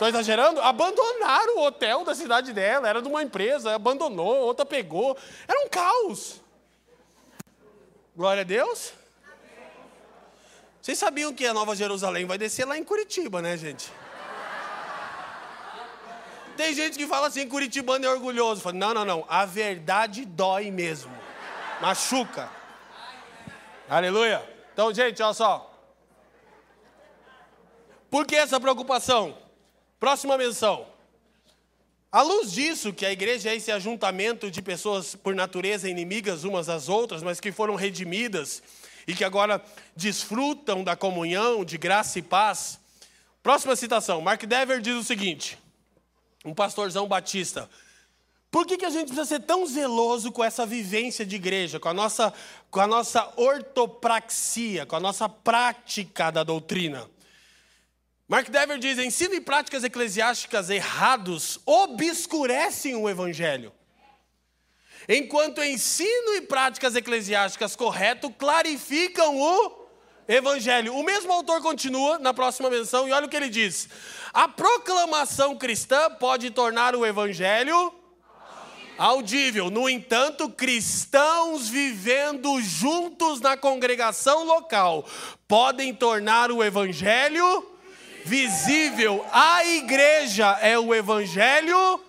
Estou exagerando? Abandonaram o hotel da cidade dela, era de uma empresa, abandonou, outra pegou. Era um caos. Glória a Deus. Vocês sabiam que a Nova Jerusalém vai descer lá em Curitiba, né, gente? Tem gente que fala assim, Curitibano é orgulhoso. Fala, não, não, não. A verdade dói mesmo. Machuca. Aleluia. Então, gente, olha só. Por que essa preocupação? Próxima menção. À luz disso, que a igreja é esse ajuntamento de pessoas por natureza inimigas umas às outras, mas que foram redimidas e que agora desfrutam da comunhão, de graça e paz. Próxima citação. Mark Dever diz o seguinte: um pastorzão batista. Por que, que a gente precisa ser tão zeloso com essa vivência de igreja, com a nossa, com a nossa ortopraxia, com a nossa prática da doutrina? Mark Dever diz: ensino e práticas eclesiásticas errados obscurecem o evangelho. Enquanto ensino e práticas eclesiásticas corretos clarificam o evangelho. O mesmo autor continua na próxima menção e olha o que ele diz: a proclamação cristã pode tornar o evangelho audível. No entanto, cristãos vivendo juntos na congregação local podem tornar o evangelho visível. A igreja é o evangelho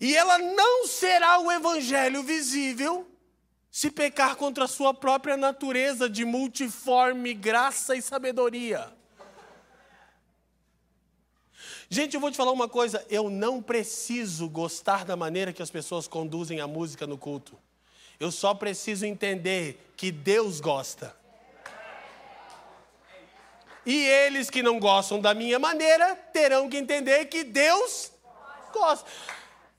E ela não será o evangelho visível se pecar contra a sua própria natureza de multiforme graça e sabedoria. Gente, eu vou te falar uma coisa: eu não preciso gostar da maneira que as pessoas conduzem a música no culto. Eu só preciso entender que Deus gosta. E eles que não gostam da minha maneira terão que entender que Deus gosta.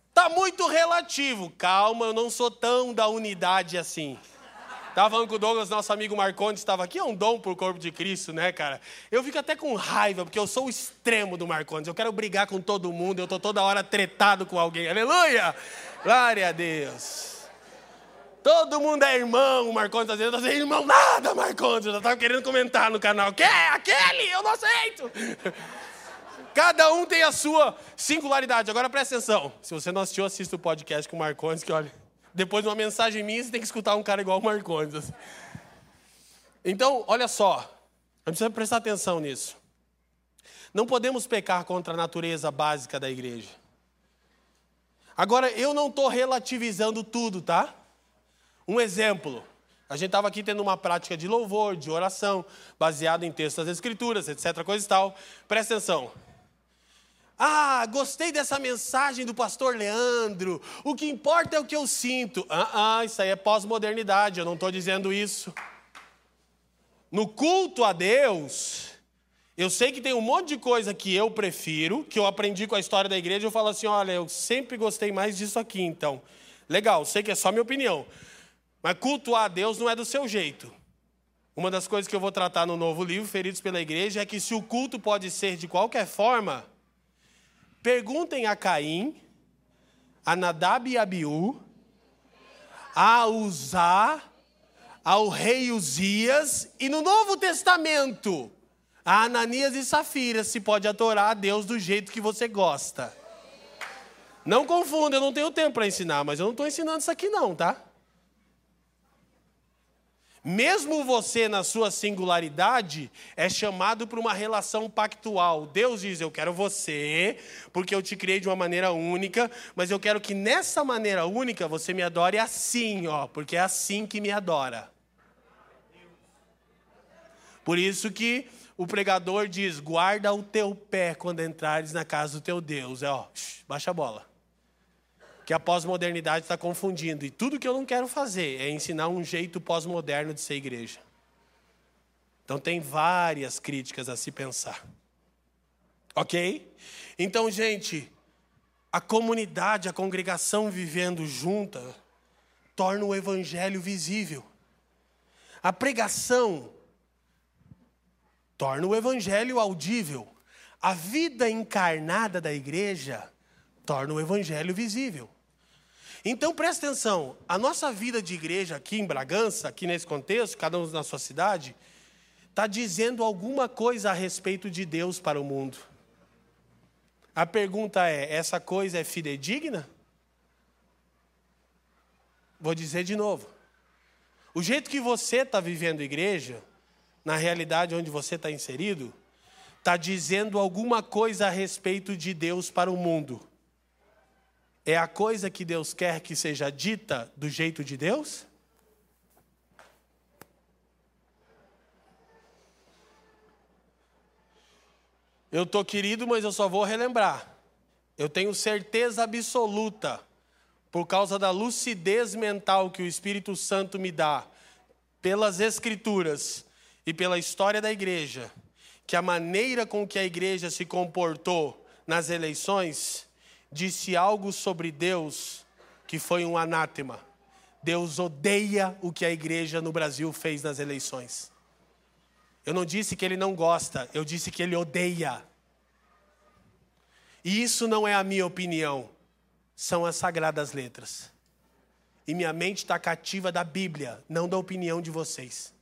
Está muito relativo. Calma, eu não sou tão da unidade assim. Estava falando com o Douglas, nosso amigo Marcondes, estava aqui, é um dom para o corpo de Cristo, né, cara? Eu fico até com raiva, porque eu sou o extremo do Marcondes. Eu quero brigar com todo mundo, eu estou toda hora tretado com alguém. Aleluia! Glória a Deus. Todo mundo é irmão, o Marcondes está dizendo, não irmão nada, Marcondes. Eu estava querendo comentar no canal. Que é aquele? Eu não aceito. *laughs* Cada um tem a sua singularidade. Agora presta atenção. Se você não assistiu, assista o podcast com o Marcondes, que olha, depois de uma mensagem minha, você tem que escutar um cara igual o Marcondes. Assim. Então, olha só. A gente precisa prestar atenção nisso. Não podemos pecar contra a natureza básica da igreja. Agora, eu não estou relativizando tudo, tá? Um exemplo. A gente estava aqui tendo uma prática de louvor, de oração, baseado em textos das Escrituras, etc., coisa e tal. Presta atenção. Ah, gostei dessa mensagem do pastor Leandro. O que importa é o que eu sinto. Ah, ah isso aí é pós-modernidade, eu não estou dizendo isso. No culto a Deus, eu sei que tem um monte de coisa que eu prefiro, que eu aprendi com a história da igreja. Eu falo assim: olha, eu sempre gostei mais disso aqui, então. Legal, sei que é só minha opinião. Mas cultuar a Deus não é do seu jeito. Uma das coisas que eu vou tratar no novo livro, Feridos pela Igreja, é que se o culto pode ser de qualquer forma, perguntem a Caim, a Nadab e Abiú, a Uzá, ao rei Uzias, e no Novo Testamento, a Ananias e Safira, se pode adorar a Deus do jeito que você gosta. Não confunda, eu não tenho tempo para ensinar, mas eu não estou ensinando isso aqui não, tá? Mesmo você, na sua singularidade, é chamado para uma relação pactual. Deus diz: Eu quero você, porque eu te criei de uma maneira única, mas eu quero que nessa maneira única você me adore assim, ó, porque é assim que me adora. Por isso que o pregador diz: Guarda o teu pé quando entrares na casa do teu Deus. É, ó, baixa a bola que a pós-modernidade está confundindo. E tudo que eu não quero fazer é ensinar um jeito pós-moderno de ser igreja. Então tem várias críticas a se pensar. Ok? Então, gente, a comunidade, a congregação vivendo junta, torna o evangelho visível. A pregação torna o evangelho audível. A vida encarnada da igreja torna o evangelho visível. Então presta atenção, a nossa vida de igreja aqui em Bragança, aqui nesse contexto, cada um na sua cidade, está dizendo alguma coisa a respeito de Deus para o mundo. A pergunta é: essa coisa é fidedigna? Vou dizer de novo. O jeito que você está vivendo igreja, na realidade onde você está inserido, está dizendo alguma coisa a respeito de Deus para o mundo é a coisa que Deus quer que seja dita do jeito de Deus? Eu estou querido, mas eu só vou relembrar. Eu tenho certeza absoluta, por causa da lucidez mental que o Espírito Santo me dá, pelas Escrituras e pela história da igreja, que a maneira com que a igreja se comportou nas eleições disse algo sobre Deus que foi um anátema. Deus odeia o que a igreja no Brasil fez nas eleições. Eu não disse que ele não gosta, eu disse que ele odeia. E isso não é a minha opinião, são as sagradas letras. E minha mente está cativa da Bíblia, não da opinião de vocês.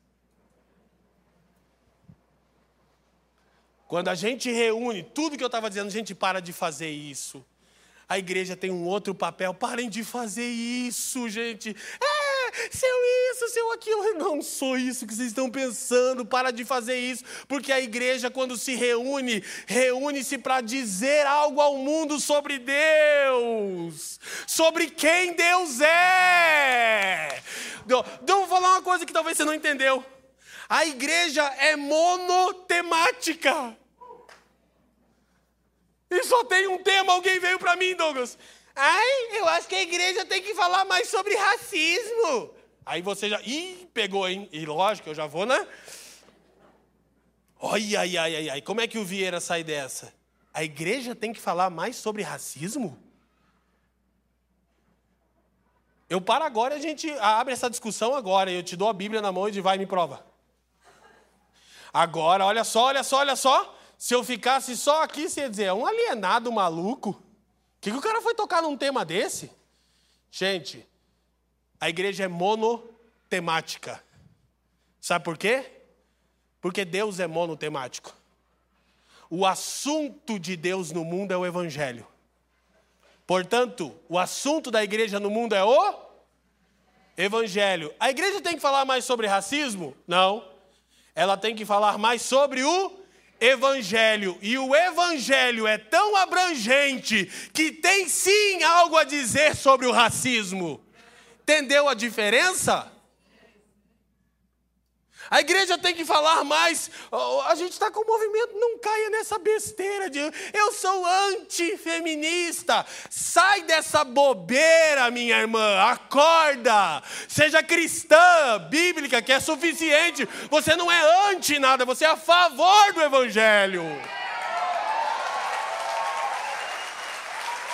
Quando a gente reúne tudo que eu estava dizendo, a gente para de fazer isso. A igreja tem um outro papel. Parem de fazer isso, gente. É, seu isso, seu aquilo. *laughs* Eu não sou isso que vocês estão pensando. Para de fazer isso. Porque a igreja, quando se reúne, reúne-se para dizer algo ao mundo sobre Deus. Sobre quem Deus é. Então, vou falar uma coisa que talvez você não entendeu. A igreja é monotemática. E só tem um tema, alguém veio para mim, Douglas. Ai, eu acho que a igreja tem que falar mais sobre racismo. Aí você já. Ih, pegou, hein? E lógico, eu já vou, né? Ai, ai, ai, ai, ai. Como é que o Vieira sai dessa? A igreja tem que falar mais sobre racismo? Eu paro agora e a gente abre essa discussão agora. Eu te dou a Bíblia na mão e vai me prova. Agora, olha só, olha só, olha só. Se eu ficasse só aqui, você ia dizer, é um alienado maluco. O que, que o cara foi tocar num tema desse? Gente, a igreja é monotemática. Sabe por quê? Porque Deus é monotemático. O assunto de Deus no mundo é o Evangelho. Portanto, o assunto da igreja no mundo é o Evangelho. A igreja tem que falar mais sobre racismo? Não. Ela tem que falar mais sobre o evangelho. E o evangelho é tão abrangente que tem sim algo a dizer sobre o racismo. Entendeu a diferença? A igreja tem que falar mais. A gente está com o movimento, não caia nessa besteira de eu sou antifeminista. Sai dessa bobeira, minha irmã. Acorda. Seja cristã, bíblica, que é suficiente. Você não é anti nada, você é a favor do evangelho.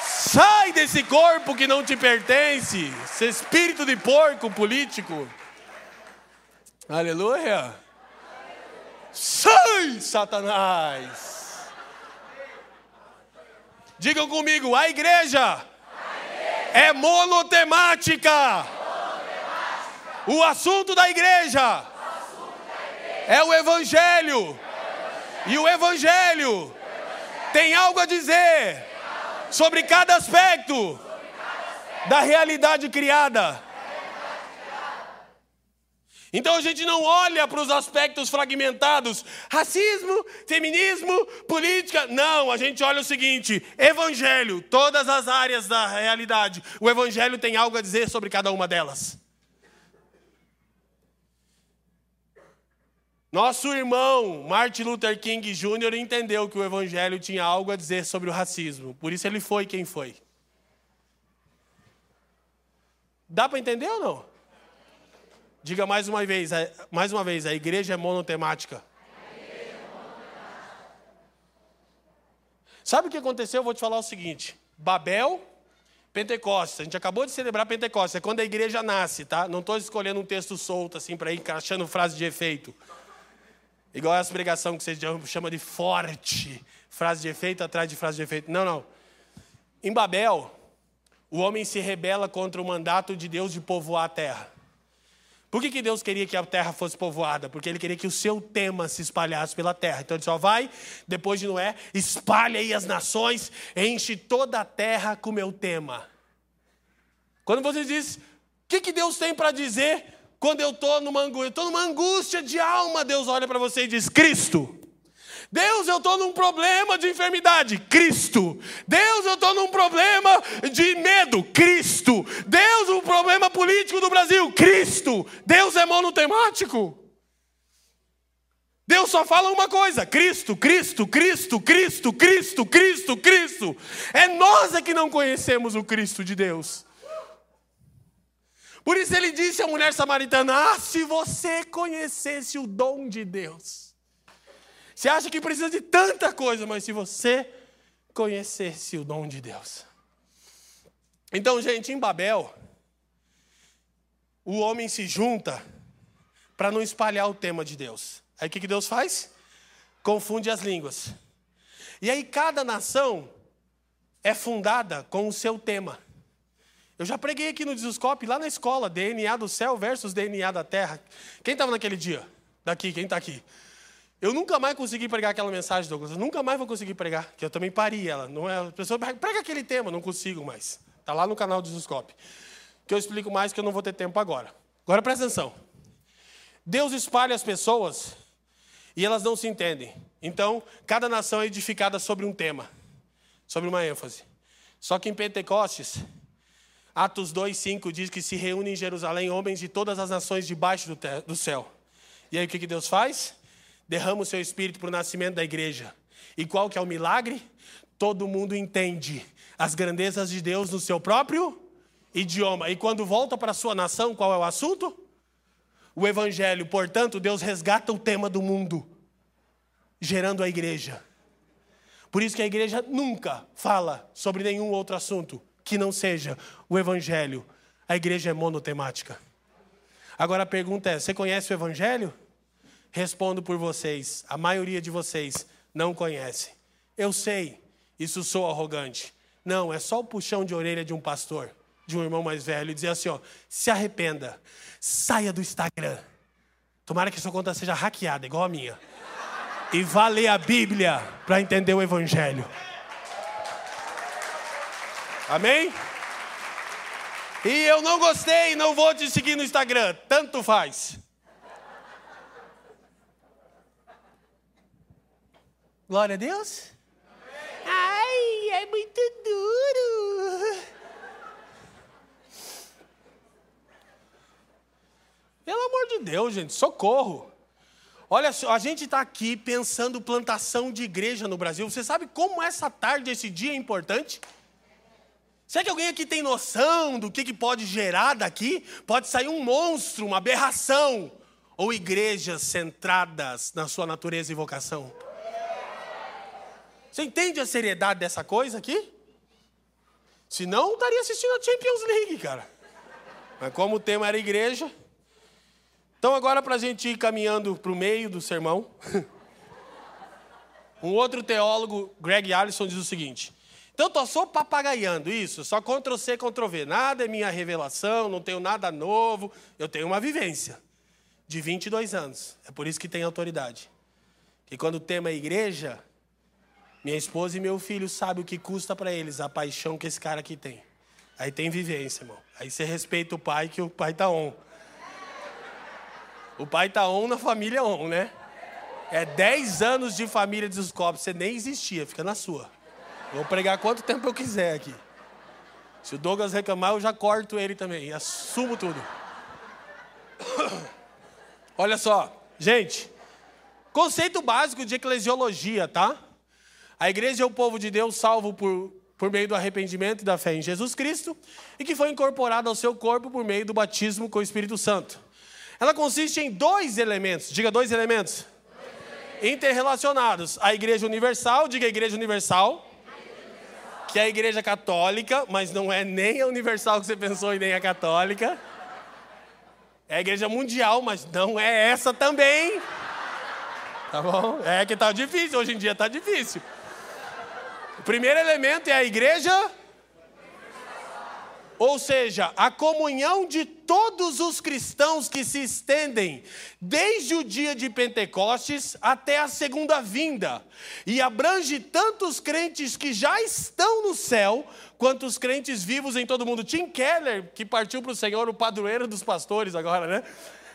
Sai desse corpo que não te pertence, esse espírito de porco político. Aleluia. Sai, Satanás. Digam comigo, a igreja, a igreja. é monotemática. monotemática. O assunto da igreja, assunto da igreja. é o evangelho. É o evangelho. E o evangelho, o evangelho tem algo a dizer sobre cada sobre cada aspecto. da realidade criada. Então a gente não olha para os aspectos fragmentados, racismo, feminismo, política. Não, a gente olha o seguinte: evangelho, todas as áreas da realidade. O evangelho tem algo a dizer sobre cada uma delas. Nosso irmão Martin Luther King Jr. entendeu que o evangelho tinha algo a dizer sobre o racismo. Por isso ele foi quem foi. Dá para entender ou não? Diga mais uma vez, mais uma vez, a igreja é monotemática. Sabe o que aconteceu? Eu vou te falar o seguinte: Babel, Pentecostes. A gente acabou de celebrar Pentecostes. É quando a igreja nasce, tá? Não estou escolhendo um texto solto assim para ir encaixando frase de efeito. Igual essa pregação que vocês chamam de forte, frase de efeito atrás de frase de efeito. Não, não. Em Babel, o homem se rebela contra o mandato de Deus de povoar a terra. Por que, que Deus queria que a terra fosse povoada? Porque Ele queria que o seu tema se espalhasse pela terra. Então Ele só vai, depois de Noé, espalha aí as nações, enche toda a terra com o meu tema. Quando você diz, o que, que Deus tem para dizer quando eu estou numa angústia? Estou numa angústia de alma, Deus olha para você e diz, Cristo. Deus, eu estou num problema de enfermidade, Cristo. Deus, eu estou num problema de medo, Cristo. Deus, um problema político do Brasil, Cristo. Deus é monotemático. Deus só fala uma coisa: Cristo, Cristo, Cristo, Cristo, Cristo, Cristo, Cristo. É nós é que não conhecemos o Cristo de Deus. Por isso ele disse à mulher samaritana: Ah, se você conhecesse o dom de Deus. Você acha que precisa de tanta coisa, mas se você conhecesse o dom de Deus. Então, gente, em Babel, o homem se junta para não espalhar o tema de Deus. Aí o que, Deus faz? Confunde as línguas. E aí cada nação é fundada com o seu tema. Eu já preguei aqui no Disuscope, lá na escola, DNA do céu versus DNA da terra. Quem estava naquele dia? Daqui, quem está aqui? Eu nunca mais consegui pregar aquela mensagem, Douglas. Eu nunca mais vou conseguir pregar, que eu também parei ela. Não é, a pessoa prega aquele tema, não consigo mais. Está lá no canal do Zuscope. Que eu explico mais, que eu não vou ter tempo agora. Agora presta atenção. Deus espalha as pessoas e elas não se entendem. Então, cada nação é edificada sobre um tema, sobre uma ênfase. Só que em Pentecostes, Atos 2, 5 diz que se reúnem em Jerusalém homens de todas as nações debaixo do, do céu. E aí o que, que Deus faz? Derrama o seu espírito para o nascimento da igreja. E qual que é o milagre? Todo mundo entende as grandezas de Deus no seu próprio idioma. E quando volta para a sua nação, qual é o assunto? O evangelho. Portanto, Deus resgata o tema do mundo, gerando a igreja. Por isso que a igreja nunca fala sobre nenhum outro assunto que não seja o evangelho. A igreja é monotemática. Agora a pergunta é: você conhece o evangelho? Respondo por vocês, a maioria de vocês não conhece. Eu sei, isso sou arrogante. Não, é só o puxão de orelha de um pastor, de um irmão mais velho, e dizer assim: ó, se arrependa, saia do Instagram. Tomara que sua conta seja hackeada, igual a minha. E vá ler a Bíblia para entender o Evangelho. Amém? E eu não gostei, não vou te seguir no Instagram. Tanto faz. Glória a Deus? Ai, é muito duro. Pelo amor de Deus, gente, socorro. Olha só, a gente está aqui pensando plantação de igreja no Brasil. Você sabe como essa tarde, esse dia é importante? Será que alguém aqui tem noção do que, que pode gerar daqui? Pode sair um monstro, uma aberração. Ou igrejas centradas na sua natureza e vocação. Você entende a seriedade dessa coisa aqui? Se não, estaria assistindo a Champions League, cara. Mas como o tema era igreja. Então, agora, para a gente ir caminhando para o meio do sermão. *laughs* um outro teólogo, Greg Allison, diz o seguinte: então, estou só papagaiando isso, só Ctrl-C, Ctrl-V. Nada é minha revelação, não tenho nada novo. Eu tenho uma vivência de 22 anos. É por isso que tem autoridade. Que quando o tema é igreja, minha esposa e meu filho sabem o que custa para eles a paixão que esse cara aqui tem. Aí tem vivência, irmão. Aí você respeita o pai, que o pai tá on. O pai tá on na família on, né? É 10 anos de família de descobre, você nem existia, fica na sua. Vou pregar quanto tempo eu quiser aqui. Se o Douglas reclamar, eu já corto ele também. Assumo tudo. *coughs* Olha só, gente. Conceito básico de eclesiologia, tá? A igreja é o povo de Deus salvo por, por meio do arrependimento e da fé em Jesus Cristo e que foi incorporado ao seu corpo por meio do batismo com o Espírito Santo. Ela consiste em dois elementos. Diga dois elementos. Interrelacionados. A igreja universal, diga igreja universal que é a igreja católica, mas não é nem a universal que você pensou e nem a católica. É a igreja mundial, mas não é essa também. Tá bom? É que tá difícil, hoje em dia tá difícil. Primeiro elemento é a igreja ou seja, a comunhão de todos os cristãos que se estendem desde o dia de Pentecostes até a segunda vinda, e abrange tanto os crentes que já estão no céu, quanto os crentes vivos em todo o mundo. Tim Keller, que partiu para o Senhor, o padroeiro dos pastores agora, né?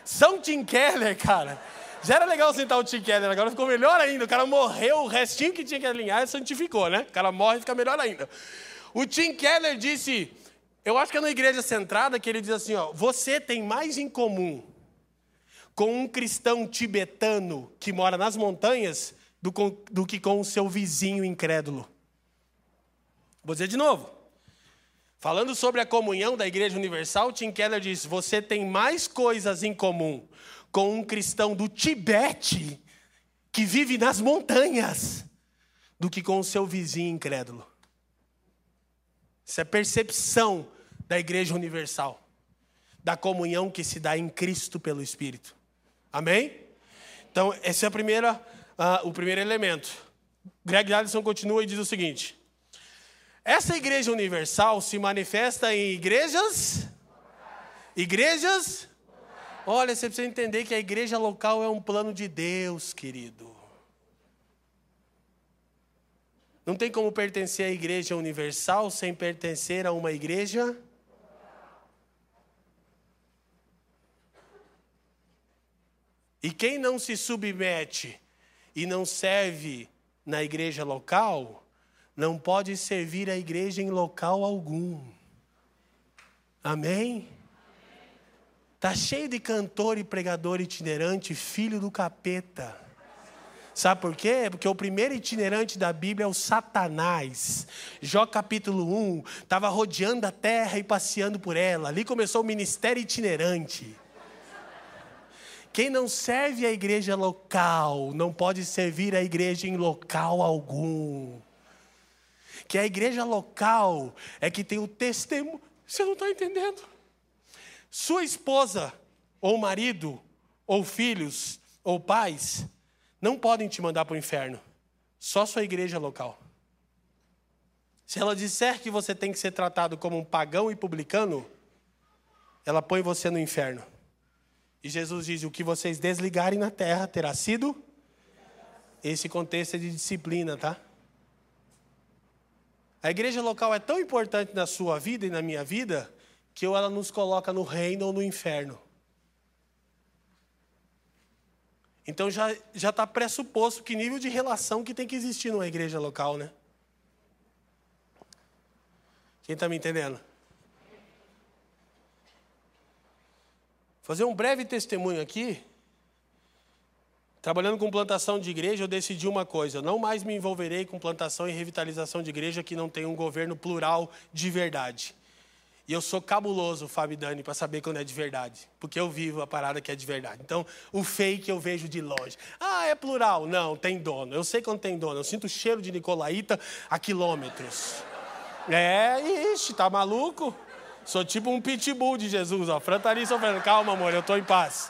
São Tim Keller, cara. Já era legal sentar o Tim Keller, agora ficou melhor ainda. O cara morreu, o restinho que tinha que alinhar santificou, né? O cara morre e fica melhor ainda. O Tim Keller disse eu acho que é na igreja centrada que ele diz assim: ó, você tem mais em comum com um cristão tibetano que mora nas montanhas do, do que com o seu vizinho incrédulo. Vou dizer de novo. Falando sobre a comunhão da Igreja Universal, Tim Keller diz: você tem mais coisas em comum com um cristão do Tibete que vive nas montanhas do que com o seu vizinho incrédulo. Isso é percepção da Igreja Universal, da comunhão que se dá em Cristo pelo Espírito. Amém? Então, esse é a primeira, uh, o primeiro elemento. Greg Allison continua e diz o seguinte: essa Igreja Universal se manifesta em igrejas. Igrejas. Olha, você precisa entender que a igreja local é um plano de Deus, querido. Não tem como pertencer à igreja universal sem pertencer a uma igreja. E quem não se submete e não serve na igreja local, não pode servir a igreja em local algum. Amém? Tá cheio de cantor e pregador itinerante, filho do capeta. Sabe por quê? Porque o primeiro itinerante da Bíblia é o Satanás. Jó capítulo 1, estava rodeando a terra e passeando por ela. Ali começou o ministério itinerante. Quem não serve a igreja local, não pode servir a igreja em local algum. Que a igreja local é que tem o testemunho. Você não está entendendo? Sua esposa, ou marido, ou filhos, ou pais, não podem te mandar para o inferno. Só sua igreja local. Se ela disser que você tem que ser tratado como um pagão e publicano, ela põe você no inferno. E Jesus diz: o que vocês desligarem na terra terá sido. Esse contexto é de disciplina, tá? A igreja local é tão importante na sua vida e na minha vida que ela nos coloca no reino ou no inferno. Então já já está pressuposto que nível de relação que tem que existir numa igreja local, né? Quem está me entendendo? Fazer um breve testemunho aqui. Trabalhando com plantação de igreja, eu decidi uma coisa: não mais me envolverei com plantação e revitalização de igreja que não tem um governo plural de verdade. E eu sou cabuloso, Fábio Dani, para saber quando é de verdade. Porque eu vivo a parada que é de verdade. Então, o fake eu vejo de longe. Ah, é plural. Não, tem dono. Eu sei quando tem dono. Eu sinto o cheiro de Nicolaíta a quilômetros. É, ixi, tá maluco? Sou tipo um pitbull de Jesus, ó. Fran tá sofrendo. Calma, amor, eu tô em paz.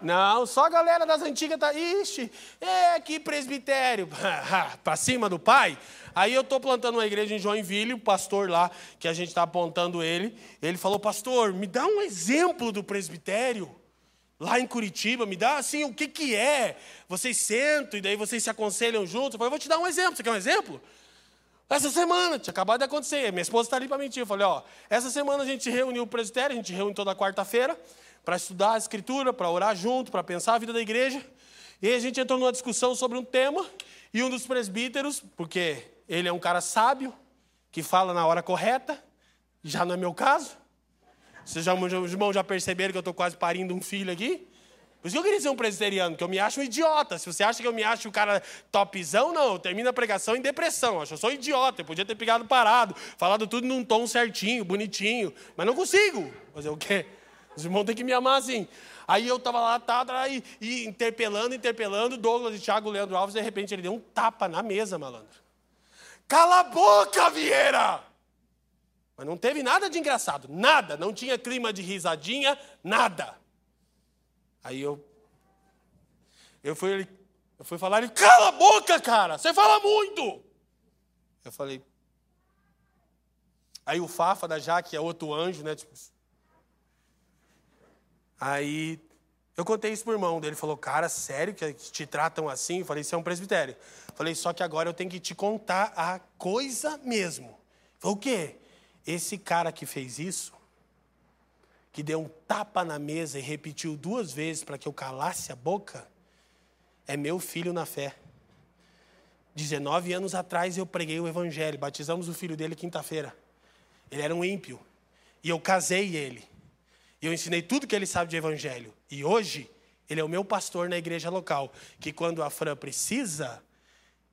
Não, só a galera das antigas tá. Ixi, é que presbitério. *laughs* para cima do pai. Aí eu tô plantando uma igreja em Joinville, o pastor lá, que a gente está apontando ele, ele falou: Pastor, me dá um exemplo do presbitério. Lá em Curitiba, me dá assim, o que, que é? Vocês sentam e daí vocês se aconselham juntos. Eu falei, vou te dar um exemplo. Você quer um exemplo? Essa semana, tinha acabado de acontecer. Minha esposa está ali para mentir. Eu falei, ó, essa semana a gente reuniu o presbitério, a gente reúne toda quarta-feira para estudar a escritura, para orar junto, para pensar a vida da igreja. E a gente entrou numa discussão sobre um tema, e um dos presbíteros, porque ele é um cara sábio, que fala na hora correta, já não é meu caso. Vocês já, os irmãos já perceberam que eu estou quase parindo um filho aqui? Por isso que eu queria ser um presbiteriano, que eu me acho um idiota. Se você acha que eu me acho o cara topzão, não. Eu termino a pregação em depressão. Eu acho que eu sou idiota. Eu podia ter pegado parado, falado tudo num tom certinho, bonitinho. Mas não consigo. Fazer o quê? Os irmãos têm que me amar assim. Aí eu estava lá, tá, tá, e, e interpelando, interpelando, Douglas e Thiago Leandro Alves, de repente ele deu um tapa na mesa, malandro. Cala a boca, Vieira! Mas não teve nada de engraçado, nada. Não tinha clima de risadinha, nada. Aí eu. Eu fui, eu fui falar, ele, cala a boca, cara! Você fala muito! Eu falei. Aí o Fafa da Jaque é outro anjo, né? Tipo, aí eu contei isso pro irmão dele, falou, cara, sério que te tratam assim? Eu falei, isso é um presbitério. Eu falei, só que agora eu tenho que te contar a coisa mesmo. Falei, o quê? Esse cara que fez isso, que deu um tapa na mesa e repetiu duas vezes para que eu calasse a boca, é meu filho na fé. 19 anos atrás eu preguei o evangelho, batizamos o filho dele quinta-feira. Ele era um ímpio. E eu casei ele. E eu ensinei tudo que ele sabe de evangelho. E hoje, ele é o meu pastor na igreja local. Que quando a Fran precisa,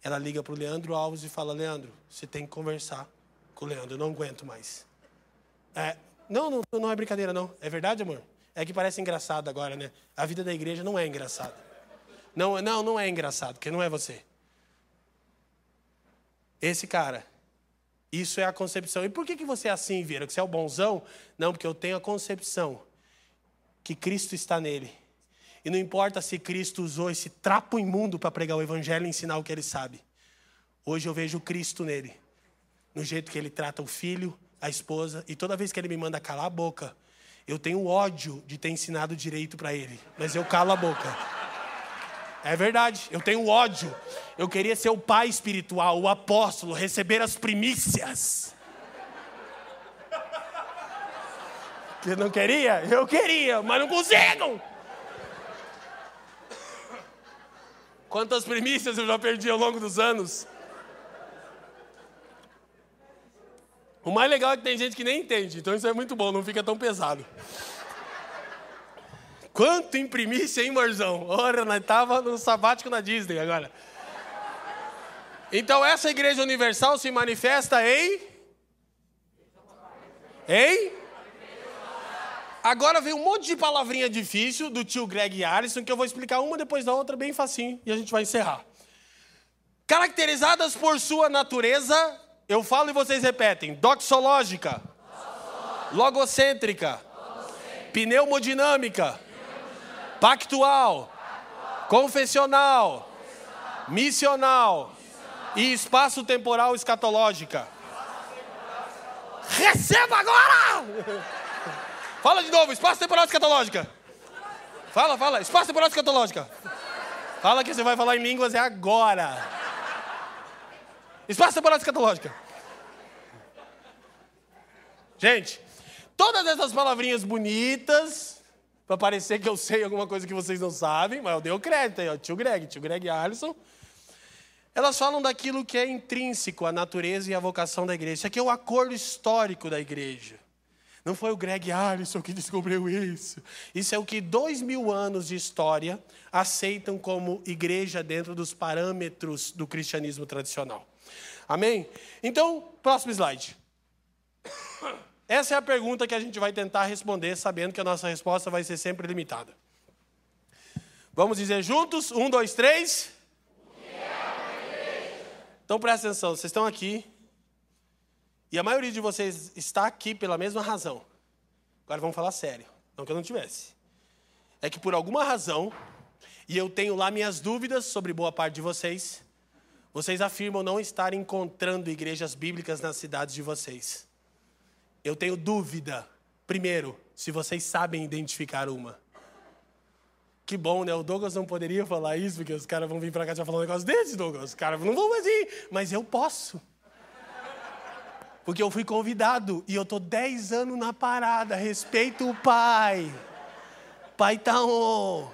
ela liga para o Leandro Alves e fala: Leandro, você tem que conversar com o Leandro, eu não aguento mais. É, não, não, não é brincadeira, não. É verdade, amor? É que parece engraçado agora, né? A vida da igreja não é engraçada. Não, não, não é engraçado, porque não é você. Esse cara, isso é a concepção. E por que, que você é assim, Vira? Que você é o bonzão? Não, porque eu tenho a concepção que Cristo está nele. E não importa se Cristo usou esse trapo imundo para pregar o evangelho e ensinar o que ele sabe. Hoje eu vejo Cristo nele. No jeito que ele trata o filho, a esposa, e toda vez que ele me manda calar a boca, eu tenho ódio de ter ensinado direito para ele, mas eu calo a boca. É verdade, eu tenho ódio. Eu queria ser o pai espiritual, o apóstolo, receber as primícias. Que não queria? Eu queria, mas não consigo. Quantas primícias eu já perdi ao longo dos anos? O mais legal é que tem gente que nem entende, então isso é muito bom, não fica tão pesado. Quanto imprimisse, hein, Marzão? Ora, nós estava no sabático na Disney agora. Então essa igreja universal se manifesta em. Em? Agora vem um monte de palavrinha difícil do tio Greg Allison, que eu vou explicar uma depois da outra, bem facinho, e a gente vai encerrar. Caracterizadas por sua natureza eu falo e vocês repetem. Doxológica. Logocêntrica. Pneumodinâmica. Pactual. Confessional. Missional. E espaço temporal escatológica. Receba agora! *laughs* Fala de novo, espaço temporal escatológica. Fala, fala, espaço temporal escatológica. Fala que você vai falar em línguas é agora. Espaço temporal escatológica. Gente, todas essas palavrinhas bonitas, para parecer que eu sei alguma coisa que vocês não sabem, mas eu dei o crédito aí, ó, tio Greg, tio Greg Alisson. Elas falam daquilo que é intrínseco à natureza e à vocação da igreja. Isso aqui é o acordo histórico da igreja. Não foi o Greg Alisson que descobriu isso. Isso é o que dois mil anos de história aceitam como igreja dentro dos parâmetros do cristianismo tradicional. Amém? Então, próximo slide. Essa é a pergunta que a gente vai tentar responder, sabendo que a nossa resposta vai ser sempre limitada. Vamos dizer juntos? Um, dois, três. Então presta atenção, vocês estão aqui. E a maioria de vocês está aqui pela mesma razão. Agora vamos falar sério. Não que eu não tivesse. É que por alguma razão, e eu tenho lá minhas dúvidas sobre boa parte de vocês, vocês afirmam não estar encontrando igrejas bíblicas nas cidades de vocês. Eu tenho dúvida, primeiro, se vocês sabem identificar uma. Que bom, né? O Douglas não poderia falar isso, porque os caras vão vir para cá já falar um negócio desse, Douglas. Os caras não vão mais ir, mas eu posso. Porque eu fui convidado e eu tô 10 anos na parada. Respeito o pai. Pai tá on.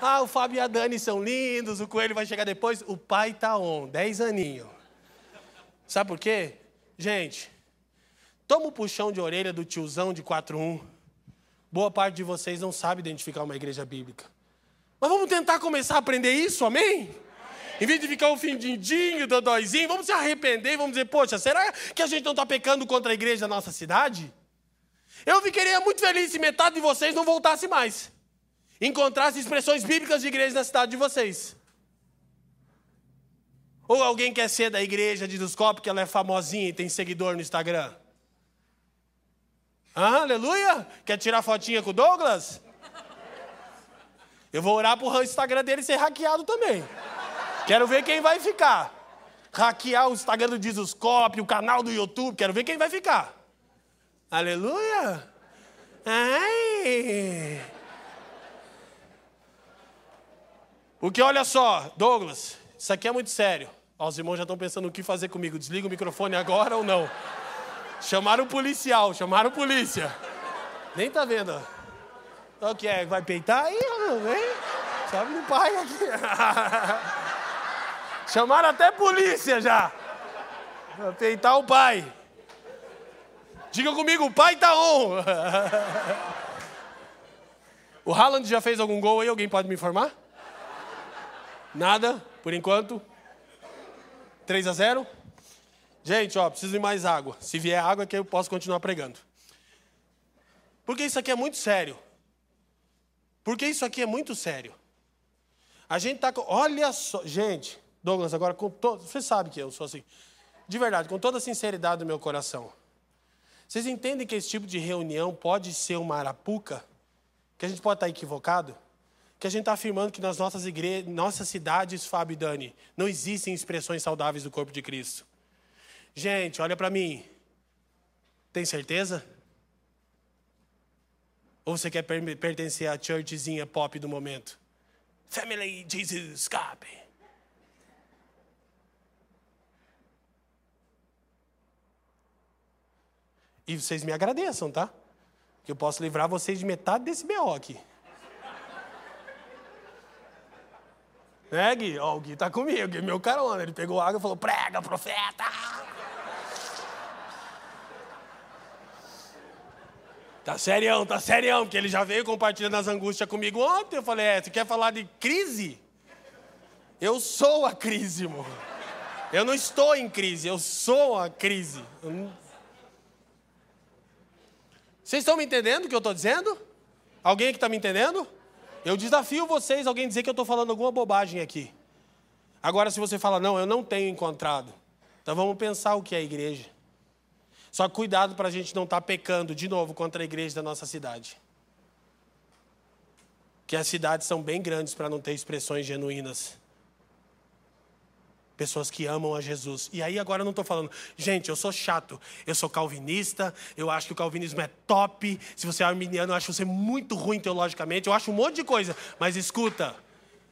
Ah, o Fábio e a Dani são lindos, o Coelho vai chegar depois. O pai tá on, 10 aninhos. Sabe por quê? Gente, Toma o puxão de orelha do tiozão de 4-1. Boa parte de vocês não sabe identificar uma igreja bíblica. Mas vamos tentar começar a aprender isso, amém? amém. Em vez de ficar um findindinho, dodóizinho, vamos se arrepender e vamos dizer, poxa, será que a gente não está pecando contra a igreja da nossa cidade? Eu ficaria muito feliz se metade de vocês não voltasse mais. Encontrasse expressões bíblicas de igreja na cidade de vocês. Ou alguém quer ser da igreja de Duscó porque ela é famosinha e tem seguidor no Instagram? Ah, aleluia! Quer tirar fotinha com o Douglas? Eu vou orar pro Instagram dele ser hackeado também. Quero ver quem vai ficar. Hackear o Instagram do Jesuscope, o canal do YouTube, quero ver quem vai ficar. Aleluia! Ai! Porque olha só, Douglas, isso aqui é muito sério. Ó, os irmãos já estão pensando o que fazer comigo. Desliga o microfone agora ou não? Chamaram o policial, chamaram a polícia. Nem tá vendo. O que é? Vai peitar aí? Vem. Sabe no pai aqui. *laughs* Chamaram até polícia já. Vai peitar o pai. Diga comigo, o pai tá on. *laughs* O Haaland já fez algum gol aí? Alguém pode me informar? Nada, por enquanto. 3 a 0? Gente, ó, preciso de mais água. Se vier água, que eu posso continuar pregando. Porque isso aqui é muito sério. Porque isso aqui é muito sério. A gente tá com. Olha só. Gente, Douglas, agora com todo. Você sabe que eu sou assim. De verdade, com toda a sinceridade do meu coração. Vocês entendem que esse tipo de reunião pode ser uma arapuca? Que a gente pode estar equivocado? Que a gente está afirmando que nas nossas igrejas, nossas cidades, Fábio e Dani, não existem expressões saudáveis do corpo de Cristo. Gente, olha para mim. Tem certeza? Ou você quer pertencer à churchzinha pop do momento? Family Jesus Escape. E vocês me agradeçam, tá? Que eu posso livrar vocês de metade desse BO aqui. Né, Gui? Ó, o Gui tá comigo, Gui meu carona. Ele pegou água e falou: prega, profeta! Tá serião, tá serião, porque ele já veio compartilhando as angústias comigo ontem. Eu falei, é, você quer falar de crise? Eu sou a crise, irmão. Eu não estou em crise, eu sou a crise. Vocês estão me entendendo o que eu estou dizendo? Alguém aqui está me entendendo? Eu desafio vocês, alguém dizer que eu estou falando alguma bobagem aqui. Agora, se você fala, não, eu não tenho encontrado. Então vamos pensar o que é igreja. Só cuidado para a gente não estar tá pecando de novo contra a igreja da nossa cidade. Que as cidades são bem grandes para não ter expressões genuínas. Pessoas que amam a Jesus. E aí agora eu não estou falando, gente, eu sou chato, eu sou calvinista, eu acho que o calvinismo é top. Se você é arminiano, eu acho você muito ruim teologicamente, eu acho um monte de coisa. Mas escuta,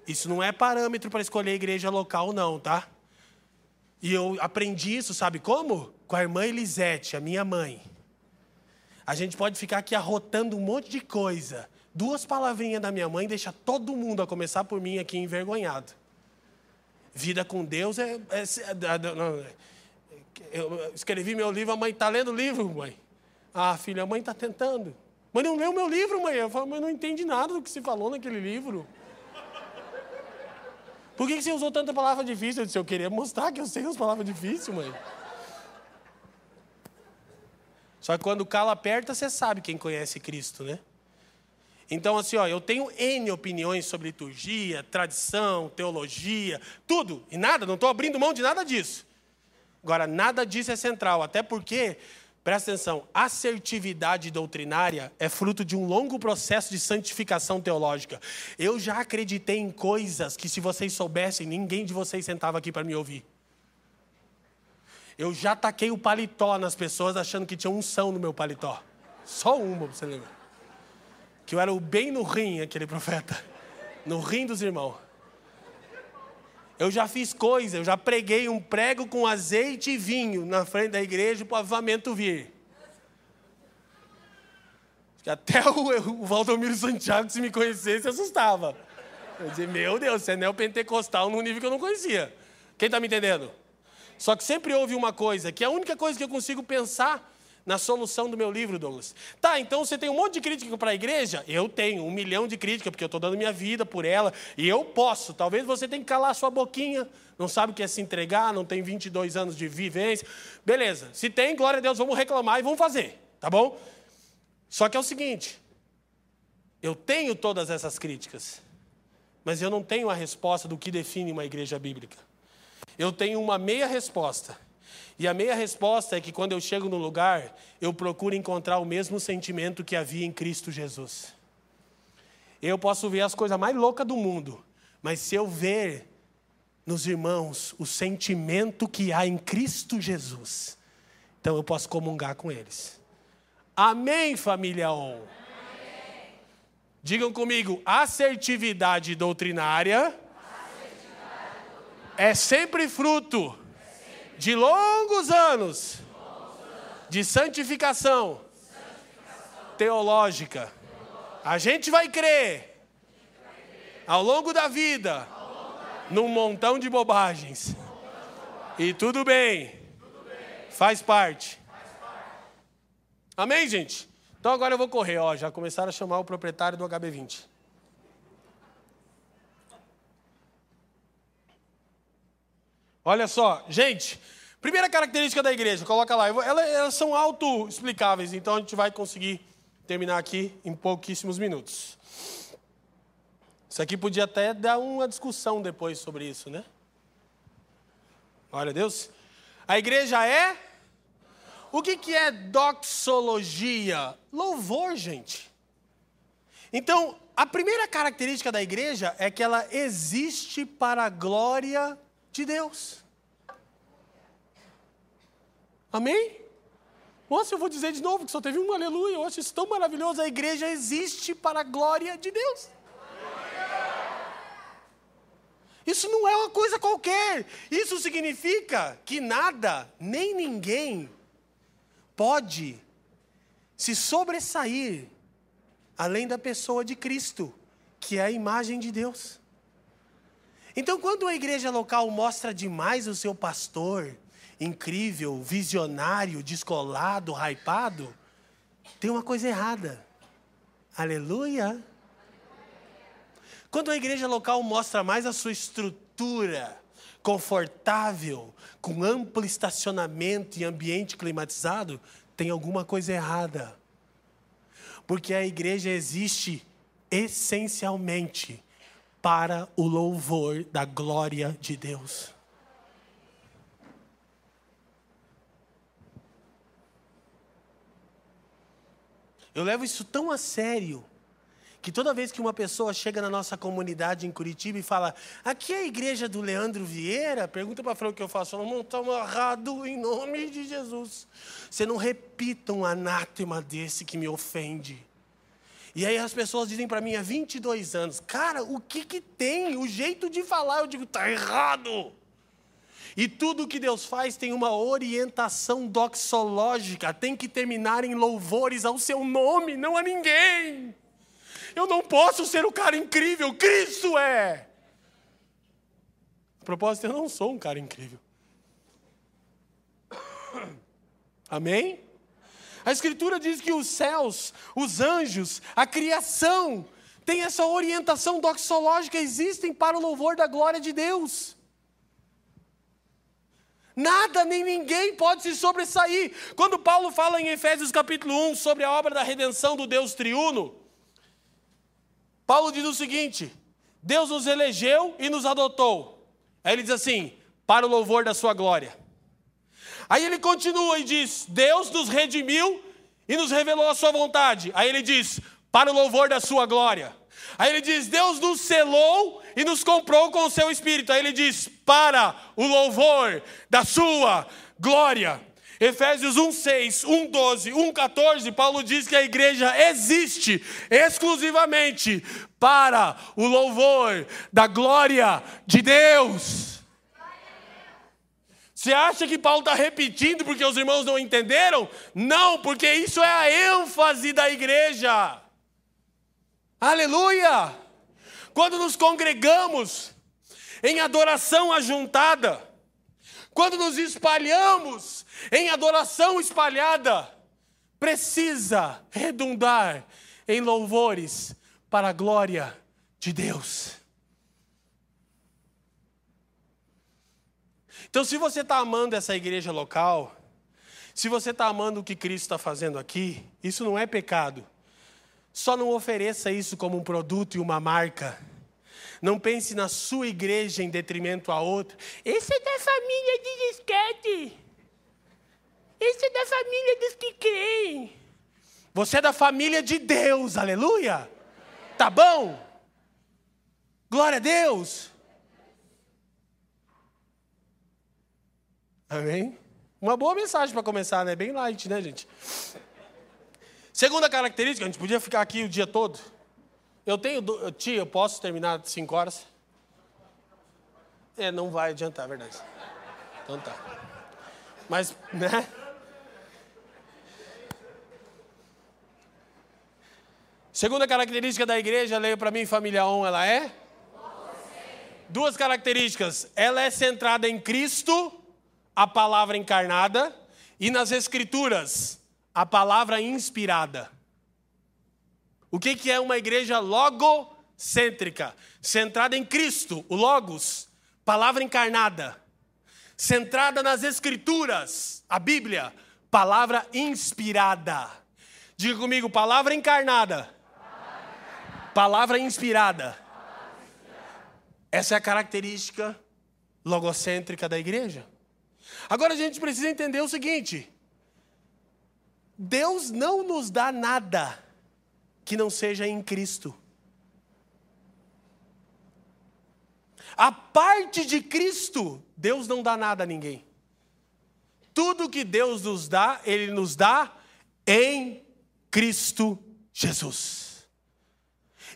isso não é parâmetro para escolher a igreja local, não, tá? E eu aprendi isso, sabe como? Com a irmã Elisete, a minha mãe. A gente pode ficar aqui arrotando um monte de coisa. Duas palavrinhas da minha mãe deixa todo mundo, a começar por mim aqui, envergonhado. Vida com Deus é. é, é eu escrevi meu livro, a mãe está lendo o livro, mãe. Ah, filha, a mãe está tentando. Mas não leu meu livro, mãe. Eu falo, mas não entendi nada do que se falou naquele livro. Por que você usou tanta palavra difícil? Eu disse, eu queria mostrar que eu sei as palavras difíceis, mãe. Só que quando o calo aperta, você sabe quem conhece Cristo, né? Então, assim, ó, eu tenho N opiniões sobre liturgia, tradição, teologia, tudo. E nada, não estou abrindo mão de nada disso. Agora, nada disso é central, até porque Presta atenção, assertividade doutrinária é fruto de um longo processo de santificação teológica. Eu já acreditei em coisas que, se vocês soubessem, ninguém de vocês sentava aqui para me ouvir. Eu já taquei o paletó nas pessoas achando que tinha unção no meu paletó. Só uma, você lembra? Que eu era o bem no rim, aquele profeta. No rim dos irmãos. Eu já fiz coisa, eu já preguei um prego com azeite e vinho na frente da igreja para o avamento vir. Até o, o Valdomiro Santiago, se me conhecesse, assustava. Eu dizia, meu Deus, você é neopentecostal num nível que eu não conhecia. Quem está me entendendo? Só que sempre houve uma coisa, que é a única coisa que eu consigo pensar na solução do meu livro, Douglas. Tá, então você tem um monte de crítica para a igreja? Eu tenho um milhão de críticas, porque eu estou dando minha vida por ela, e eu posso. Talvez você tenha que calar sua boquinha, não sabe o que é se entregar, não tem 22 anos de vivência. Beleza, se tem, glória a Deus, vamos reclamar e vamos fazer, tá bom? Só que é o seguinte, eu tenho todas essas críticas, mas eu não tenho a resposta do que define uma igreja bíblica. Eu tenho uma meia resposta e a meia resposta é que quando eu chego no lugar, eu procuro encontrar o mesmo sentimento que havia em Cristo Jesus. Eu posso ver as coisas mais loucas do mundo, mas se eu ver nos irmãos o sentimento que há em Cristo Jesus, então eu posso comungar com eles. Amém, família On. Digam comigo, assertividade doutrinária, assertividade doutrinária. é sempre fruto de longos anos de santificação teológica. A gente vai crer ao longo da vida num montão de bobagens. E tudo bem, faz parte. Amém, gente? Então agora eu vou correr, ó, já começaram a chamar o proprietário do HB20. Olha só, gente, primeira característica da igreja, coloca lá, elas, elas são auto-explicáveis, então a gente vai conseguir terminar aqui em pouquíssimos minutos. Isso aqui podia até dar uma discussão depois sobre isso, né? Olha Deus. A igreja é. O que, que é doxologia? Louvor, gente. Então, a primeira característica da igreja é que ela existe para a glória de Deus. Amém? Nossa, eu vou dizer de novo que só teve um aleluia. Eu acho isso tão maravilhoso. A igreja existe para a glória de Deus. Isso não é uma coisa qualquer. Isso significa que nada, nem ninguém, pode se sobressair além da pessoa de Cristo, que é a imagem de Deus. Então, quando a igreja local mostra demais o seu pastor, incrível, visionário, descolado, hypado, tem uma coisa errada. Aleluia. Quando a igreja local mostra mais a sua estrutura confortável, com amplo estacionamento e ambiente climatizado, tem alguma coisa errada. Porque a igreja existe essencialmente para o louvor da glória de Deus. Eu levo isso tão a sério que toda vez que uma pessoa chega na nossa comunidade em Curitiba e fala, aqui é a igreja do Leandro Vieira, pergunta para Fran o que eu faço. Não está amarrado em nome de Jesus. Você não repita um anátema desse que me ofende. E aí as pessoas dizem para mim há 22 anos, cara, o que que tem? O jeito de falar, eu digo, tá errado. E tudo que Deus faz tem uma orientação doxológica, tem que terminar em louvores ao seu nome, não a ninguém. Eu não posso ser o cara incrível, Cristo é. A propósito, eu não sou um cara incrível. *coughs* Amém? A Escritura diz que os céus, os anjos, a criação, tem essa orientação doxológica, existem para o louvor da glória de Deus. Nada nem ninguém pode se sobressair. Quando Paulo fala em Efésios capítulo 1 sobre a obra da redenção do Deus triuno, Paulo diz o seguinte: Deus nos elegeu e nos adotou. Aí ele diz assim: para o louvor da sua glória. Aí ele continua e diz: Deus nos redimiu e nos revelou a sua vontade. Aí ele diz: para o louvor da sua glória. Aí ele diz: Deus nos selou e nos comprou com o seu espírito. Aí ele diz: para o louvor da sua glória. Efésios 1:6, 1:12, 1:14, Paulo diz que a igreja existe exclusivamente para o louvor da glória de Deus. Você acha que Paulo está repetindo porque os irmãos não entenderam? Não, porque isso é a ênfase da igreja. Aleluia! Quando nos congregamos em adoração ajuntada, quando nos espalhamos em adoração espalhada, precisa redundar em louvores para a glória de Deus. Então, se você está amando essa igreja local, se você está amando o que Cristo está fazendo aqui, isso não é pecado. Só não ofereça isso como um produto e uma marca. Não pense na sua igreja em detrimento a outra. Esse é da família de disquete. Esse é da família dos que creem. Você é da família de Deus, aleluia. Tá bom? Glória a Deus. Amém? Uma boa mensagem para começar, né? Bem light, né, gente? Segunda característica, a gente podia ficar aqui o dia todo. Eu tenho. Tia, eu posso terminar cinco horas? É, não vai adiantar, é verdade. Então tá. Mas, né? Segunda característica da igreja, leia para mim, família 1, ela é? Duas características. Ela é centrada em Cristo, a palavra encarnada, e nas Escrituras, a palavra inspirada. O que, que é uma igreja logocêntrica? Centrada em Cristo, o Logos, palavra encarnada. Centrada nas Escrituras, a Bíblia, palavra inspirada. Diga comigo, palavra encarnada. Palavra inspirada. Essa é a característica logocêntrica da igreja. Agora a gente precisa entender o seguinte: Deus não nos dá nada que não seja em Cristo. A parte de Cristo, Deus não dá nada a ninguém. Tudo que Deus nos dá, Ele nos dá em Cristo Jesus.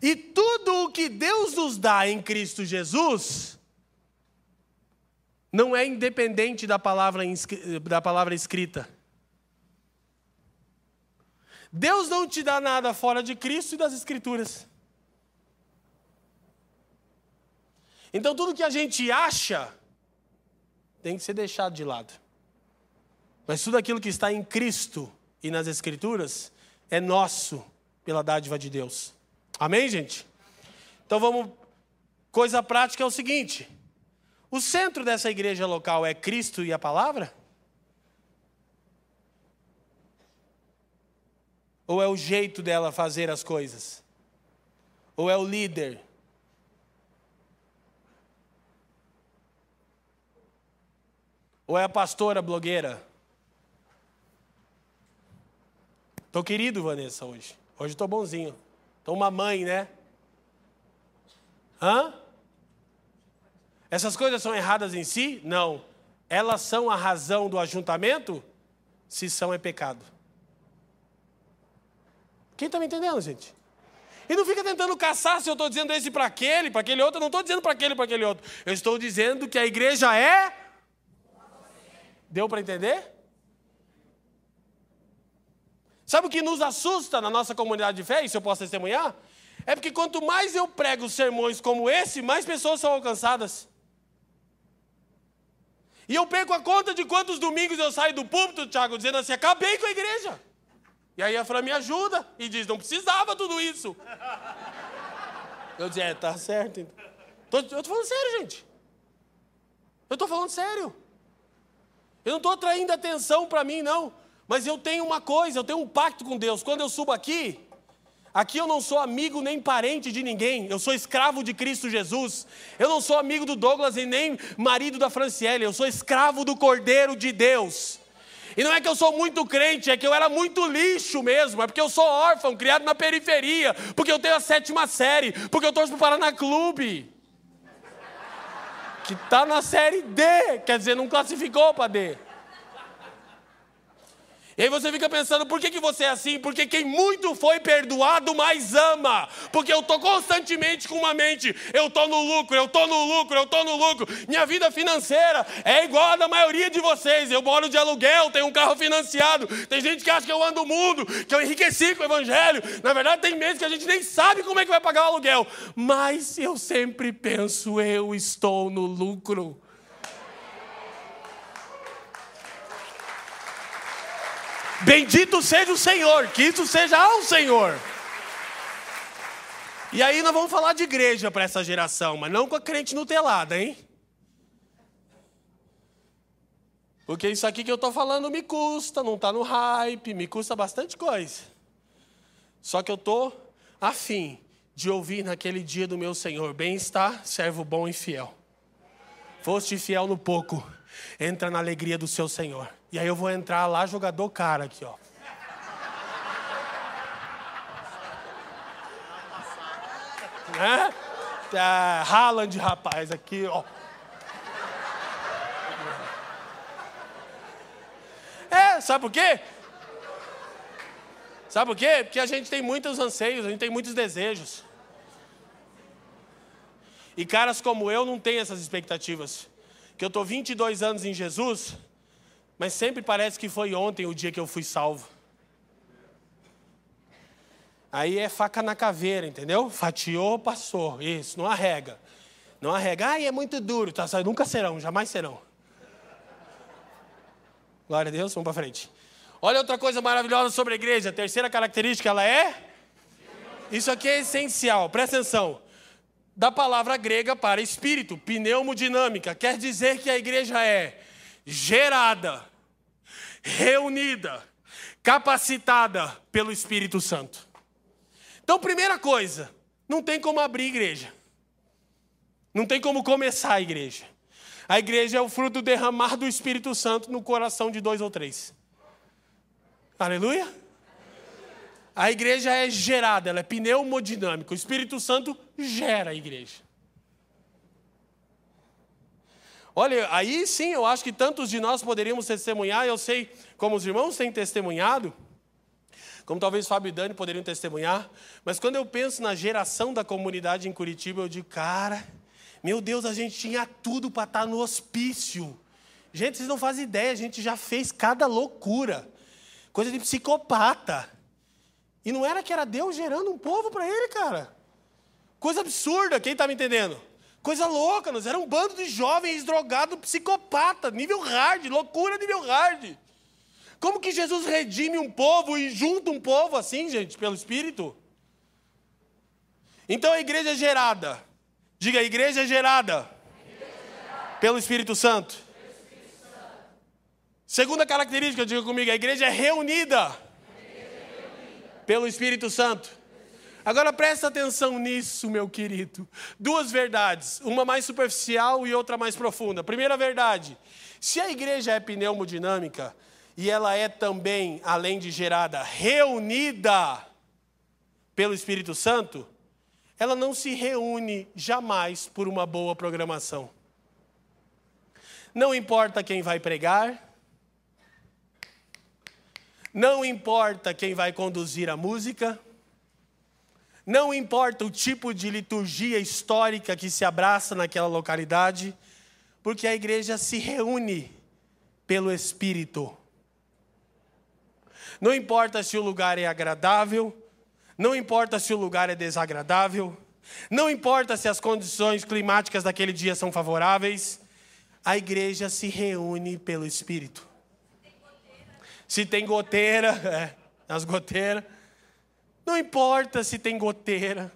E tudo o que Deus nos dá em Cristo Jesus não é independente da palavra, da palavra escrita. Deus não te dá nada fora de Cristo e das Escrituras. Então tudo que a gente acha tem que ser deixado de lado. Mas tudo aquilo que está em Cristo e nas Escrituras é nosso pela dádiva de Deus. Amém, gente? Então vamos. Coisa prática é o seguinte: o centro dessa igreja local é Cristo e a palavra? Ou é o jeito dela fazer as coisas? Ou é o líder? Ou é a pastora blogueira? Tô querido, Vanessa, hoje. Hoje tô bonzinho. Tô uma mãe, né? Hã? Essas coisas são erradas em si? Não. Elas são a razão do ajuntamento? Se são, é pecado. Quem está me entendendo, gente? E não fica tentando caçar se eu estou dizendo esse para aquele, para aquele outro. Eu não estou dizendo para aquele, para aquele outro. Eu estou dizendo que a igreja é Deu para entender? Sabe o que nos assusta na nossa comunidade de fé, se eu posso testemunhar? É porque quanto mais eu prego sermões como esse, mais pessoas são alcançadas. E eu perco a conta de quantos domingos eu saio do púlpito, Tiago, dizendo assim: acabei com a igreja. E aí a Fran me ajuda e diz: não precisava tudo isso. Eu dizia: é, tá certo. Então. eu estou falando sério, gente. Eu estou falando sério. Eu não estou atraindo atenção para mim, não. Mas eu tenho uma coisa, eu tenho um pacto com Deus. Quando eu subo aqui, Aqui eu não sou amigo nem parente de ninguém, eu sou escravo de Cristo Jesus. Eu não sou amigo do Douglas e nem marido da Franciele, eu sou escravo do Cordeiro de Deus. E não é que eu sou muito crente, é que eu era muito lixo mesmo, é porque eu sou órfão, criado na periferia, porque eu tenho a sétima série, porque eu torço para o Paraná Clube. Que está na série D, quer dizer, não classificou para D. E aí você fica pensando, por que, que você é assim? Porque quem muito foi perdoado, mais ama. Porque eu estou constantemente com uma mente, eu estou no lucro, eu estou no lucro, eu estou no lucro. Minha vida financeira é igual a da maioria de vocês. Eu moro de aluguel, tenho um carro financiado. Tem gente que acha que eu ando o mundo, que eu enriqueci com o evangelho. Na verdade, tem meses que a gente nem sabe como é que vai pagar o aluguel. Mas eu sempre penso, eu estou no lucro. Bendito seja o Senhor, que isso seja ao Senhor. E aí nós vamos falar de igreja para essa geração, mas não com a crente nutelada, hein? Porque isso aqui que eu estou falando me custa, não está no hype, me custa bastante coisa. Só que eu estou afim de ouvir naquele dia do meu Senhor: bem-estar, servo bom e fiel. Foste fiel no pouco, entra na alegria do seu Senhor. E aí eu vou entrar lá, jogador cara aqui, ó. né? Tá, Haaland, rapaz, aqui, ó. É, sabe por quê? Sabe por quê? Porque a gente tem muitos anseios, a gente tem muitos desejos. E caras como eu não têm essas expectativas. Que eu estou 22 anos em Jesus, mas sempre parece que foi ontem o dia que eu fui salvo. Aí é faca na caveira, entendeu? Fatiou, passou. Isso, não arrega. Não arrega. Ai, é muito duro. Tá, nunca serão, jamais serão. Glória a Deus, vamos para frente. Olha outra coisa maravilhosa sobre a igreja. A terceira característica, ela é? Isso aqui é essencial, presta atenção. Da palavra grega para espírito, pneumodinâmica, quer dizer que a igreja é gerada, reunida, capacitada pelo Espírito Santo. Então, primeira coisa, não tem como abrir igreja. Não tem como começar a igreja. A igreja é o fruto do derramar do Espírito Santo no coração de dois ou três. Aleluia? A igreja é gerada, ela é pneumodinâmica. O Espírito Santo gera a igreja. Olha, aí sim eu acho que tantos de nós poderíamos testemunhar, eu sei como os irmãos têm testemunhado, como talvez Fábio e Dani poderiam testemunhar, mas quando eu penso na geração da comunidade em Curitiba, eu digo, cara, meu Deus, a gente tinha tudo para estar tá no hospício. Gente, vocês não fazem ideia, a gente já fez cada loucura, coisa de psicopata. E não era que era Deus gerando um povo para ele, cara. Coisa absurda, quem está me entendendo? Coisa louca, nós era um bando de jovens drogados, psicopata, nível hard, loucura nível hard. Como que Jesus redime um povo e junta um povo assim, gente, pelo Espírito? Então a igreja é gerada. Diga, a igreja é gerada. Pelo, Espírito Santo. Espírito Santo. Segunda característica, diga comigo, a igreja é reunida. Pelo Espírito Santo. Agora presta atenção nisso, meu querido. Duas verdades, uma mais superficial e outra mais profunda. Primeira verdade: se a igreja é pneumodinâmica e ela é também, além de gerada, reunida pelo Espírito Santo, ela não se reúne jamais por uma boa programação. Não importa quem vai pregar, não importa quem vai conduzir a música, não importa o tipo de liturgia histórica que se abraça naquela localidade, porque a igreja se reúne pelo Espírito. Não importa se o lugar é agradável, não importa se o lugar é desagradável, não importa se as condições climáticas daquele dia são favoráveis, a igreja se reúne pelo Espírito. Se tem goteira, *laughs* é, as goteiras. Não importa se tem goteira.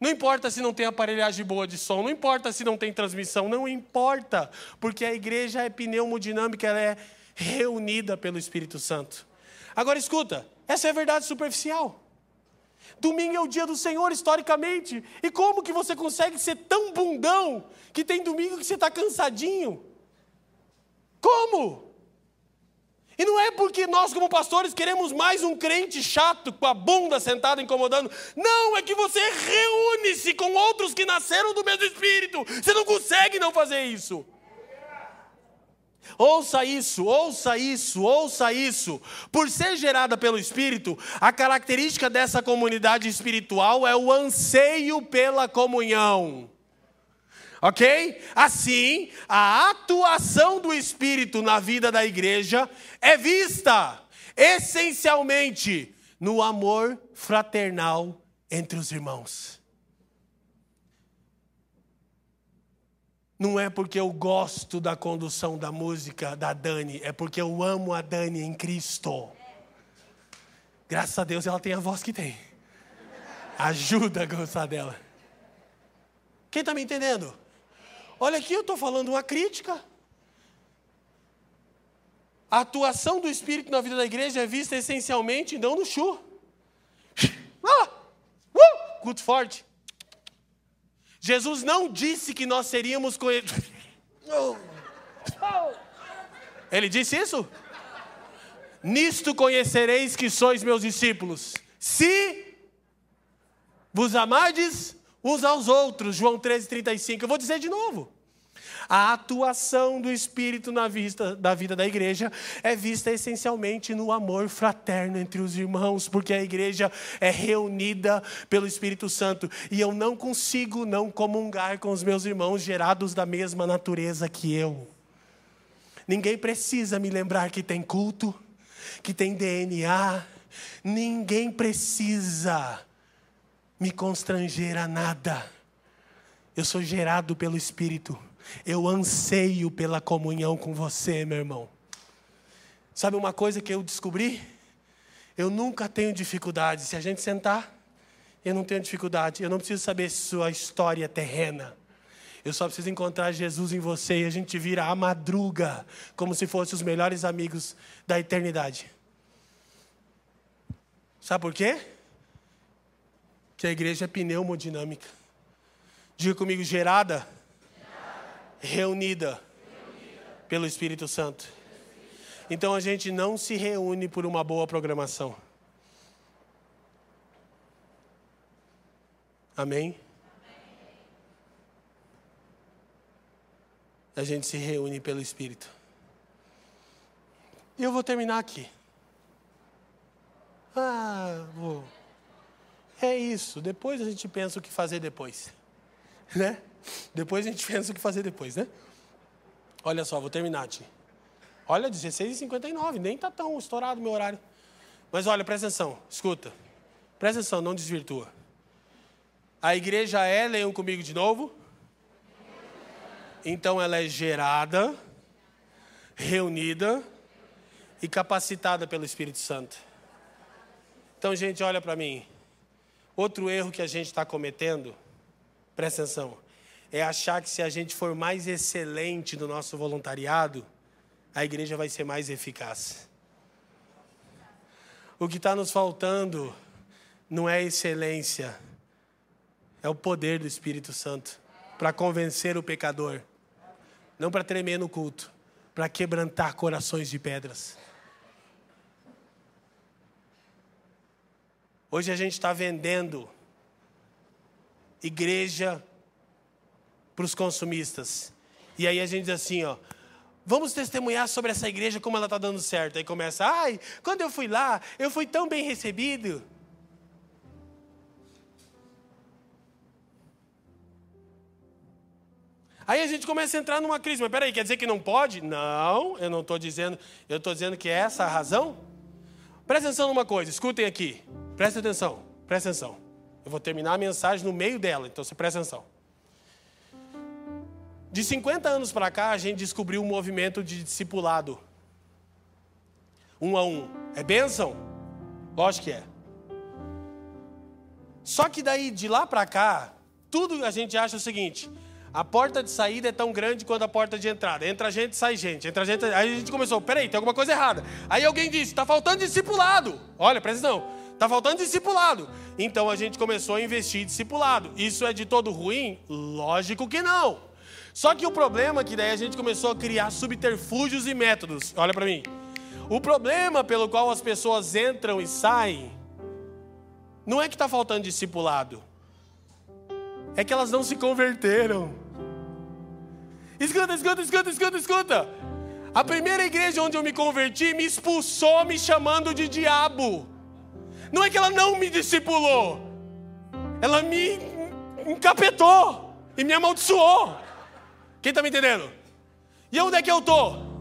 Não importa se não tem aparelhagem boa de som, não importa se não tem transmissão, não importa, porque a igreja é pneumodinâmica, ela é reunida pelo Espírito Santo. Agora escuta, essa é a verdade superficial. Domingo é o dia do Senhor, historicamente. E como que você consegue ser tão bundão que tem domingo que você está cansadinho? Como? E não é porque nós, como pastores, queremos mais um crente chato com a bunda sentada incomodando. Não, é que você reúne-se com outros que nasceram do mesmo espírito. Você não consegue não fazer isso. Ouça isso, ouça isso, ouça isso. Por ser gerada pelo Espírito, a característica dessa comunidade espiritual é o anseio pela comunhão. Ok? Assim, a atuação do Espírito na vida da igreja é vista essencialmente no amor fraternal entre os irmãos. Não é porque eu gosto da condução da música da Dani, é porque eu amo a Dani em Cristo. Graças a Deus ela tem a voz que tem. Ajuda a gostar dela. Quem está me entendendo? Olha aqui, eu estou falando uma crítica. A atuação do Espírito na vida da igreja é vista essencialmente não no chu. *laughs* Ah, uh, culto forte. Jesus não disse que nós seríamos conhecidos. *laughs* Ele disse isso? Nisto conhecereis que sois meus discípulos, se vos amardes uns aos outros. João 13, 35. Eu vou dizer de novo. A atuação do Espírito na vista da vida da igreja é vista essencialmente no amor fraterno entre os irmãos, porque a igreja é reunida pelo Espírito Santo e eu não consigo não comungar com os meus irmãos gerados da mesma natureza que eu. Ninguém precisa me lembrar que tem culto, que tem DNA, ninguém precisa me constranger a nada. Eu sou gerado pelo Espírito. Eu anseio pela comunhão com você, meu irmão. Sabe uma coisa que eu descobri? Eu nunca tenho dificuldade. Se a gente sentar, eu não tenho dificuldade. Eu não preciso saber sua história terrena. Eu só preciso encontrar Jesus em você e a gente vira a madruga, como se fossem os melhores amigos da eternidade. Sabe por quê? Que a igreja é pneumodinâmica. Diga comigo, gerada, reunida, pelo Espírito Santo. Então a gente não se reúne por uma boa programação. Amém? A gente se reúne pelo Espírito. E eu vou terminar aqui. Ah, vou. É isso. Depois a gente pensa o que fazer depois. *laughs* Né? Depois a gente *laughs* pensa o que fazer depois, né? Olha só, vou terminar, Ti. Olha, 16h59, nem está tão estourado meu horário. Mas olha, presta atenção, escuta. Presta atenção, não desvirtua. A igreja é, leiam comigo de novo. Então ela é gerada, reunida e capacitada pelo Espírito Santo. Então, gente, olha para mim. Outro erro que a gente está cometendo, presta atenção, é achar que se a gente for mais excelente no nosso voluntariado, a igreja vai ser mais eficaz. O que está nos faltando não é excelência, é o poder do Espírito Santo para convencer o pecador, não para tremer no culto, para quebrantar corações de pedras. Hoje a gente está vendendo igreja para os consumistas. E aí a gente diz assim, ó, vamos testemunhar sobre essa igreja como ela está dando certo. Aí começa, ai, quando eu fui lá, eu fui tão bem recebido. Aí a gente começa a entrar numa crise. Mas peraí, quer dizer que não pode? Não, eu não estou dizendo. Eu estou dizendo que é essa a razão. Presta atenção numa coisa, escutem aqui. Presta atenção, presta atenção. Eu vou terminar a mensagem no meio dela, então você presta atenção. De 50 anos para cá, a gente descobriu um movimento de discipulado. Um a um. É bênção? Lógico que é. Só que daí, de lá para cá, tudo a gente acha o seguinte: a porta de saída é tão grande quanto a porta de entrada. Entra gente, sai gente. Entra gente. Aí a gente começou, peraí, tem alguma coisa errada. Aí alguém disse, está faltando discipulado. Olha, presta atenção. Está faltando discipulado. Então a gente começou a investir em discipulado. Isso é de todo ruim? Lógico que não. Só que o problema é que daí a gente começou a criar subterfúgios e métodos. Olha para mim. O problema pelo qual as pessoas entram e saem não é que está faltando discipulado. É que elas não se converteram. Escuta, escuta, escuta, escuta, escuta. A primeira igreja onde eu me converti me expulsou me chamando de diabo. Não é que ela não me discipulou, ela me encapetou e me amaldiçoou. Quem está me entendendo? E onde é que eu estou?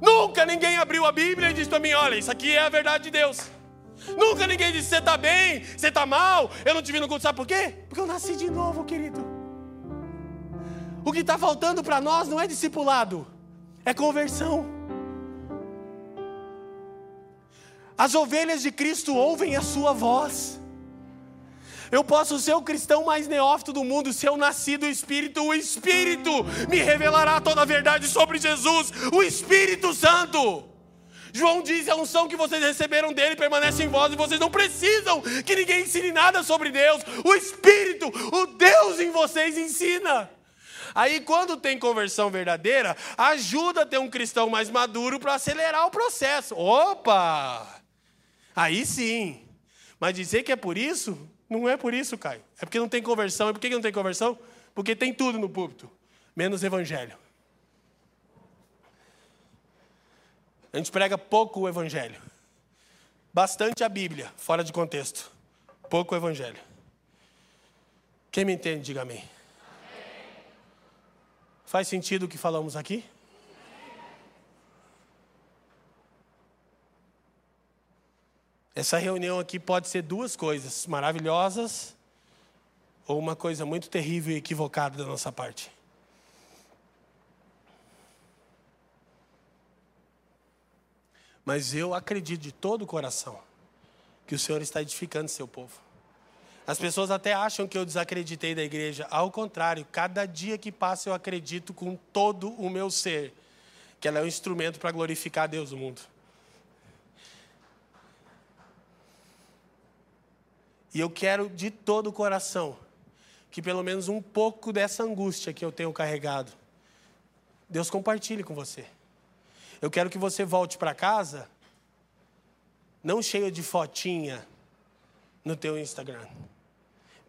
Nunca ninguém abriu a Bíblia e disse para mim: olha, isso aqui é a verdade de Deus. Nunca ninguém disse: você está bem, você está mal, eu não te vi no culto. Sabe por quê? Porque eu nasci de novo, querido. O que está faltando para nós não é discipulado, é conversão. As ovelhas de Cristo ouvem a sua voz. Eu posso ser o cristão mais neófito do mundo, se eu nasci do Espírito, o Espírito me revelará toda a verdade sobre Jesus, o Espírito Santo. João diz: a unção que vocês receberam dele permanece em vós e vocês não precisam que ninguém ensine nada sobre Deus. O Espírito, o Deus em vocês ensina. Aí, quando tem conversão verdadeira, ajuda a ter um cristão mais maduro para acelerar o processo. Opa! Aí sim. Mas dizer que é por isso, não é por isso, Caio. É porque não tem conversão. E por que não tem conversão? Porque tem tudo no púlpito, menos evangelho. A gente prega pouco o evangelho. Bastante a Bíblia, fora de contexto. Pouco o evangelho. Quem me entende, diga amém. Faz sentido o que falamos aqui? Essa reunião aqui pode ser duas coisas maravilhosas ou uma coisa muito terrível e equivocada da nossa parte. Mas eu acredito de todo o coração que o Senhor está edificando seu povo. As pessoas até acham que eu desacreditei da igreja. Ao contrário, cada dia que passa eu acredito com todo o meu ser que ela é um instrumento para glorificar Deus no mundo. E eu quero de todo o coração que pelo menos um pouco dessa angústia que eu tenho carregado, Deus compartilhe com você. Eu quero que você volte para casa não cheio de fotinha no teu Instagram,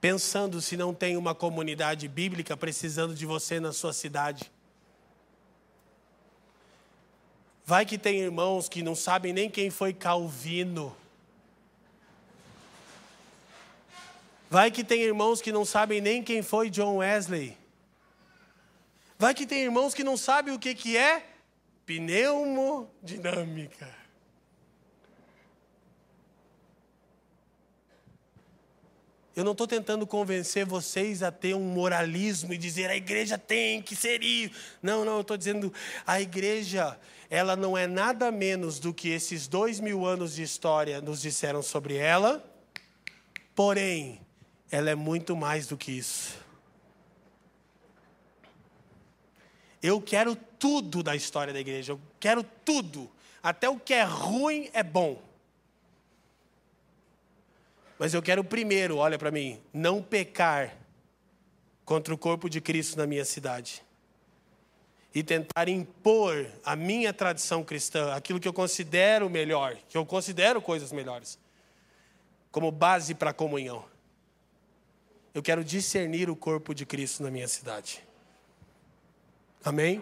pensando se não tem uma comunidade bíblica precisando de você na sua cidade. Vai que tem irmãos que não sabem nem quem foi Calvino. Vai que tem irmãos que não sabem nem quem foi John Wesley. Vai que tem irmãos que não sabem o que, que é pneumodinâmica. Eu não estou tentando convencer vocês a ter um moralismo e dizer a igreja tem que ser isso. Não, não, eu estou dizendo a igreja, ela não é nada menos do que esses dois mil anos de história nos disseram sobre ela. Porém, ela é muito mais do que isso. Eu quero tudo da história da igreja, eu quero tudo. Até o que é ruim é bom. Mas eu quero primeiro, olha para mim, não pecar contra o corpo de Cristo na minha cidade. E tentar impor a minha tradição cristã, aquilo que eu considero melhor, que eu considero coisas melhores, como base para a comunhão. Eu quero discernir o corpo de Cristo na minha cidade. Amém?